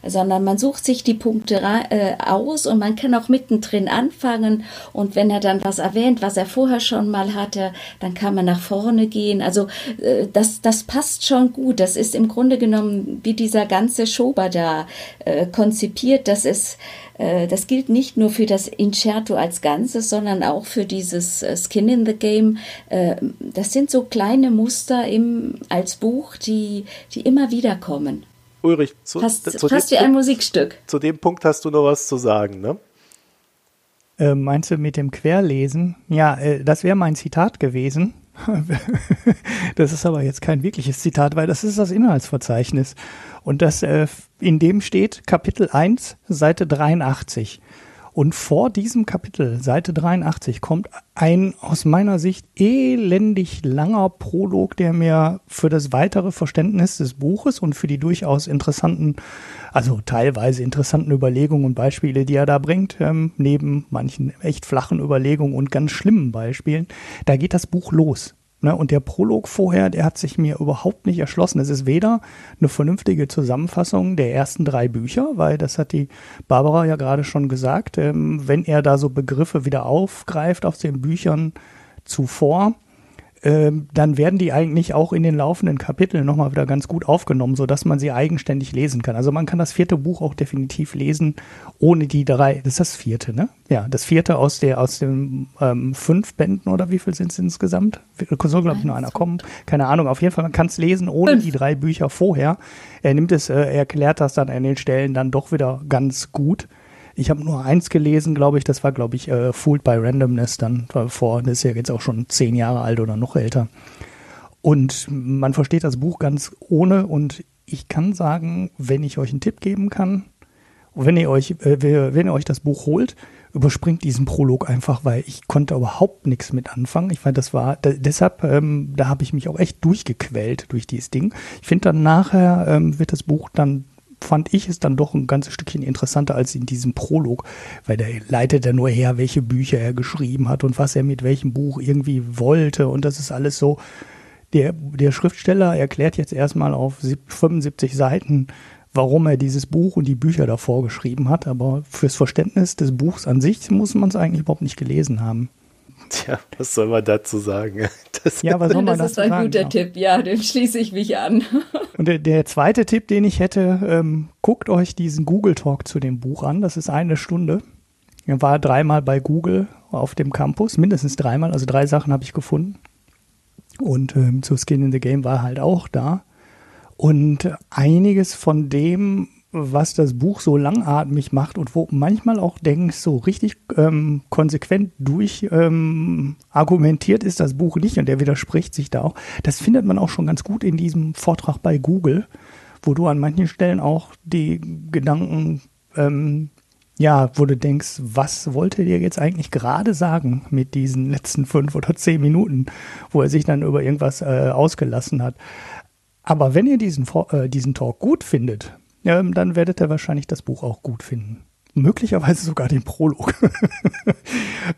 sondern man sucht sich die Punkte äh, aus und man kann auch mittendrin anfangen und wenn er dann was erwähnt, was er vorher schon mal hatte, dann kann man nach vorne gehen. Also äh, das, das passt schon gut. Das ist im Grunde genommen wie dieser ganze Schober da äh, konzipiert. Das ist das gilt nicht nur für das Incerto als Ganzes, sondern auch für dieses äh, Skin in the Game. Äh, das sind so kleine Muster im, als Buch, die, die immer wieder kommen. Ulrich, zu, fast, zu fast wie ein Musikstück. Zu dem Punkt hast du noch was zu sagen, ne? Äh, meinst du mit dem Querlesen? Ja, äh, das wäre mein Zitat gewesen. das ist aber jetzt kein wirkliches Zitat, weil das ist das Inhaltsverzeichnis. Und das, äh, in dem steht Kapitel 1, Seite 83. Und vor diesem Kapitel, Seite 83, kommt ein aus meiner Sicht elendig langer Prolog, der mir für das weitere Verständnis des Buches und für die durchaus interessanten, also teilweise interessanten Überlegungen und Beispiele, die er da bringt, ähm, neben manchen echt flachen Überlegungen und ganz schlimmen Beispielen, da geht das Buch los. Ne, und der Prolog vorher, der hat sich mir überhaupt nicht erschlossen. Es ist weder eine vernünftige Zusammenfassung der ersten drei Bücher, weil das hat die Barbara ja gerade schon gesagt, ähm, wenn er da so Begriffe wieder aufgreift aus den Büchern zuvor, ähm, dann werden die eigentlich auch in den laufenden Kapiteln nochmal wieder ganz gut aufgenommen, sodass man sie eigenständig lesen kann. Also man kann das vierte Buch auch definitiv lesen, ohne die drei, das ist das vierte, ne? Ja, das vierte aus der, aus den ähm, fünf Bänden oder wie viel sind es insgesamt? Soll, glaube ich, nur einer kommen. Keine Ahnung. Auf jeden Fall, man kann es lesen ohne die drei Bücher vorher. Er nimmt es, äh, er erklärt das dann an den Stellen dann doch wieder ganz gut. Ich habe nur eins gelesen, glaube ich. Das war, glaube ich, äh, Fooled by Randomness dann vor. Das ist ja jetzt auch schon zehn Jahre alt oder noch älter. Und man versteht das Buch ganz ohne. Und ich kann sagen, wenn ich euch einen Tipp geben kann, wenn ihr euch, äh, wenn ihr euch das Buch holt, überspringt diesen Prolog einfach, weil ich konnte überhaupt nichts mit anfangen. Ich fand, das war deshalb, ähm, da habe ich mich auch echt durchgequält durch dieses Ding. Ich finde dann nachher ähm, wird das Buch dann fand ich es dann doch ein ganzes Stückchen interessanter als in diesem Prolog, weil der leitet ja nur her, welche Bücher er geschrieben hat und was er mit welchem Buch irgendwie wollte und das ist alles so. Der, der Schriftsteller erklärt jetzt erstmal auf 75 Seiten, warum er dieses Buch und die Bücher davor geschrieben hat, aber fürs Verständnis des Buchs an sich muss man es eigentlich überhaupt nicht gelesen haben. Tja, was soll man dazu sagen? Das, ja, was soll man das dazu sagen? Das ist ein guter ja. Tipp, ja, dem schließe ich mich an. Und der, der zweite Tipp, den ich hätte, ähm, guckt euch diesen Google Talk zu dem Buch an. Das ist eine Stunde. Er war dreimal bei Google auf dem Campus, mindestens dreimal, also drei Sachen habe ich gefunden. Und ähm, zu Skin in the Game war halt auch da. Und einiges von dem was das Buch so langatmig macht und wo manchmal auch denkst, so richtig ähm, konsequent durch ähm, argumentiert ist das Buch nicht und der widerspricht sich da auch. Das findet man auch schon ganz gut in diesem Vortrag bei Google, wo du an manchen Stellen auch die Gedanken, ähm, ja, wo du denkst, was wollte der jetzt eigentlich gerade sagen mit diesen letzten fünf oder zehn Minuten, wo er sich dann über irgendwas äh, ausgelassen hat. Aber wenn ihr diesen, äh, diesen Talk gut findet, ja, dann werdet ihr wahrscheinlich das Buch auch gut finden. Möglicherweise sogar den Prolog.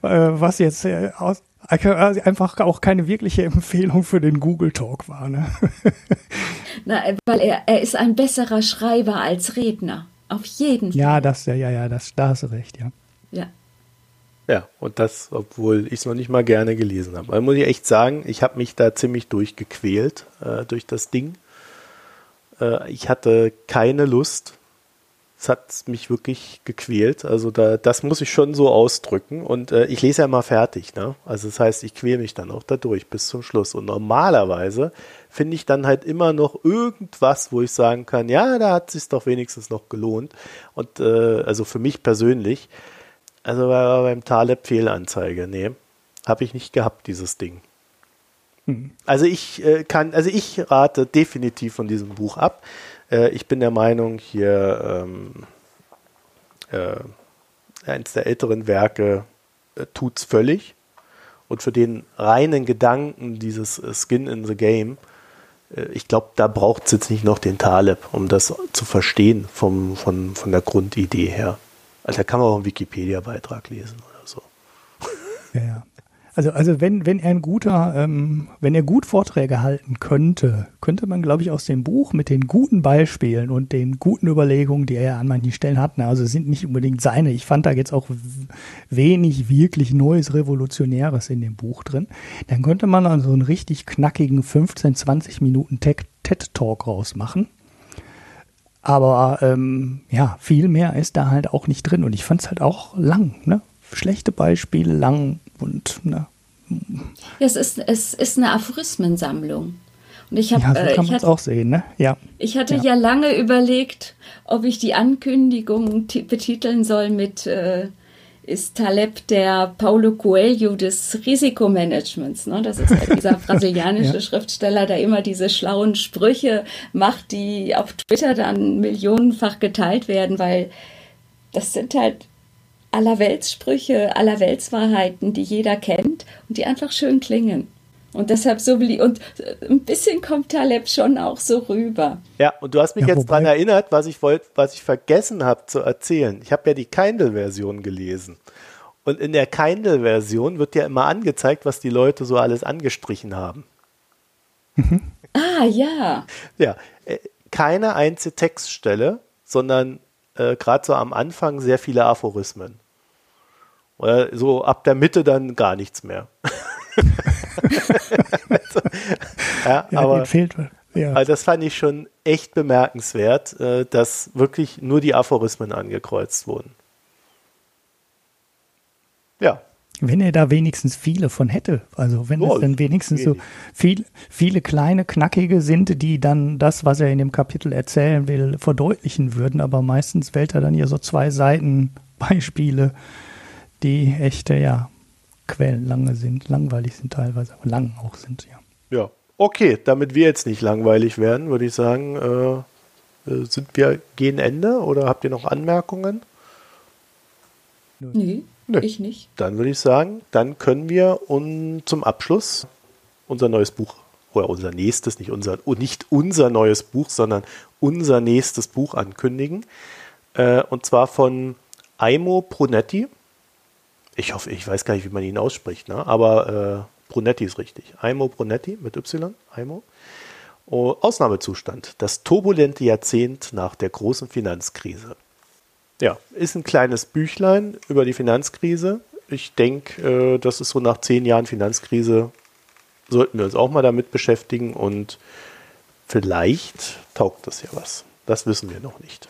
Äh, was jetzt äh, aus, äh, einfach auch keine wirkliche Empfehlung für den Google Talk war. Ne? Na, weil er, er ist ein besserer Schreiber als Redner. Auf jeden Fall. Ja, das, ja, ja, ja, das, da hast du recht, ja. Ja. Ja, und das, obwohl ich es noch nicht mal gerne gelesen habe. Aber muss ich echt sagen, ich habe mich da ziemlich durchgequält äh, durch das Ding. Äh, ich hatte keine Lust. Es hat mich wirklich gequält. Also da, das muss ich schon so ausdrücken. Und äh, ich lese ja mal fertig. Ne? Also das heißt, ich quäle mich dann auch dadurch bis zum Schluss. Und normalerweise finde ich dann halt immer noch irgendwas, wo ich sagen kann, ja, da hat es sich doch wenigstens noch gelohnt. Und äh, also für mich persönlich, also beim Taleb Fehlanzeige, nee, habe ich nicht gehabt, dieses Ding. Hm. Also ich äh, kann, also ich rate definitiv von diesem Buch ab. Äh, ich bin der Meinung, hier ähm, äh, eins der älteren Werke äh, tut's völlig. Und für den reinen Gedanken dieses äh, Skin in the Game, äh, ich glaube, da braucht es jetzt nicht noch den Taleb, um das zu verstehen vom, von, von der Grundidee her. Also da kann man auch einen Wikipedia-Beitrag lesen oder so. Ja, ja. Also, also wenn, wenn er ein guter, ähm, wenn er gut Vorträge halten könnte, könnte man, glaube ich, aus dem Buch mit den guten Beispielen und den guten Überlegungen, die er an manchen Stellen hat, also sind nicht unbedingt seine. Ich fand da jetzt auch wenig wirklich Neues, Revolutionäres in dem Buch drin. Dann könnte man also einen richtig knackigen 15, 20 Minuten TED-Talk rausmachen. Aber ähm, ja, viel mehr ist da halt auch nicht drin. Und ich fand es halt auch lang, ne? Schlechte Beispiele, lang und ne. es ist, es ist eine Aphorismensammlung. Und ich habe, ja, so äh, kann man es auch sehen, ne? Ja. Ich hatte ja. ja. lange überlegt, ob ich die Ankündigung betiteln soll mit äh, ist Taleb der Paulo Coelho des Risikomanagements. Ne? Das ist halt dieser brasilianische ja. Schriftsteller, der immer diese schlauen Sprüche macht, die auf Twitter dann millionenfach geteilt werden, weil das sind halt aller Weltsprüche, aller Weltswahrheiten, die jeder kennt und die einfach schön klingen. Und deshalb so und ein bisschen kommt Taleb schon auch so rüber. Ja, und du hast mich ja, jetzt daran erinnert, was ich wollte, was ich vergessen habe zu erzählen. Ich habe ja die Kindle-Version gelesen. Und in der Kindle-Version wird ja immer angezeigt, was die Leute so alles angestrichen haben. Ah, ja. Ja, äh, keine einzige Textstelle, sondern äh, gerade so am Anfang sehr viele Aphorismen. Oder so ab der Mitte dann gar nichts mehr. ja, ja, aber fehlt, ja. Also das fand ich schon echt bemerkenswert, äh, dass wirklich nur die Aphorismen angekreuzt wurden. Ja. Wenn er da wenigstens viele von hätte, also wenn oh, es dann wenigstens wenig. so viel, viele kleine, knackige sind, die dann das, was er in dem Kapitel erzählen will, verdeutlichen würden, aber meistens wählt er dann hier so zwei Seiten Beispiele, die echte, ja, quellenlange sind, langweilig sind teilweise, aber lang auch sind, ja. Ja, okay, damit wir jetzt nicht langweilig werden, würde ich sagen, äh, äh sind wir gegen Ende oder habt ihr noch Anmerkungen? Nee, Nö. ich nicht. Dann würde ich sagen, dann können wir un zum Abschluss unser neues Buch oder unser nächstes, nicht unser, nicht unser neues Buch, sondern unser nächstes Buch ankündigen. Äh, und zwar von Aimo Brunetti ich hoffe, ich weiß gar nicht, wie man ihn ausspricht, ne? aber äh, Brunetti ist richtig. Aimo Brunetti mit Y, Aimo. Oh, Ausnahmezustand, das turbulente Jahrzehnt nach der großen Finanzkrise. Ja, ist ein kleines Büchlein über die Finanzkrise. Ich denke, äh, das ist so nach zehn Jahren Finanzkrise, sollten wir uns auch mal damit beschäftigen und vielleicht taugt das ja was. Das wissen wir noch nicht.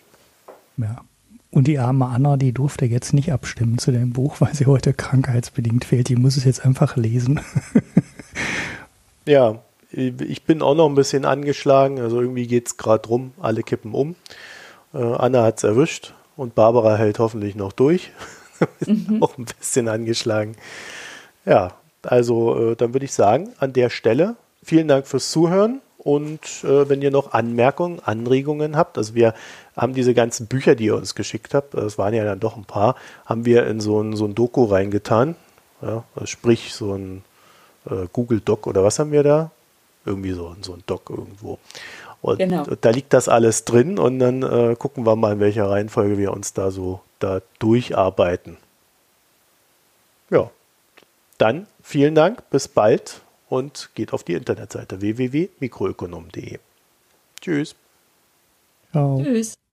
Ja, und die arme Anna, die durfte jetzt nicht abstimmen zu dem Buch, weil sie heute krankheitsbedingt fehlt. Die muss es jetzt einfach lesen. ja, ich bin auch noch ein bisschen angeschlagen. Also irgendwie geht es gerade rum, alle kippen um. Äh, Anna hat es erwischt und Barbara hält hoffentlich noch durch. mhm. auch ein bisschen angeschlagen. Ja, also äh, dann würde ich sagen, an der Stelle vielen Dank fürs Zuhören. Und äh, wenn ihr noch Anmerkungen, Anregungen habt, also wir haben diese ganzen Bücher, die ihr uns geschickt habt, das waren ja dann doch ein paar, haben wir in so ein, so ein Doku reingetan. Ja, sprich, so ein äh, Google Doc oder was haben wir da? Irgendwie so, so ein Doc irgendwo. Und genau. da liegt das alles drin und dann äh, gucken wir mal, in welcher Reihenfolge wir uns da so da durcharbeiten. Ja, dann vielen Dank, bis bald und geht auf die Internetseite www.mikroökonom.de. Tschüss. Ciao. Tschüss.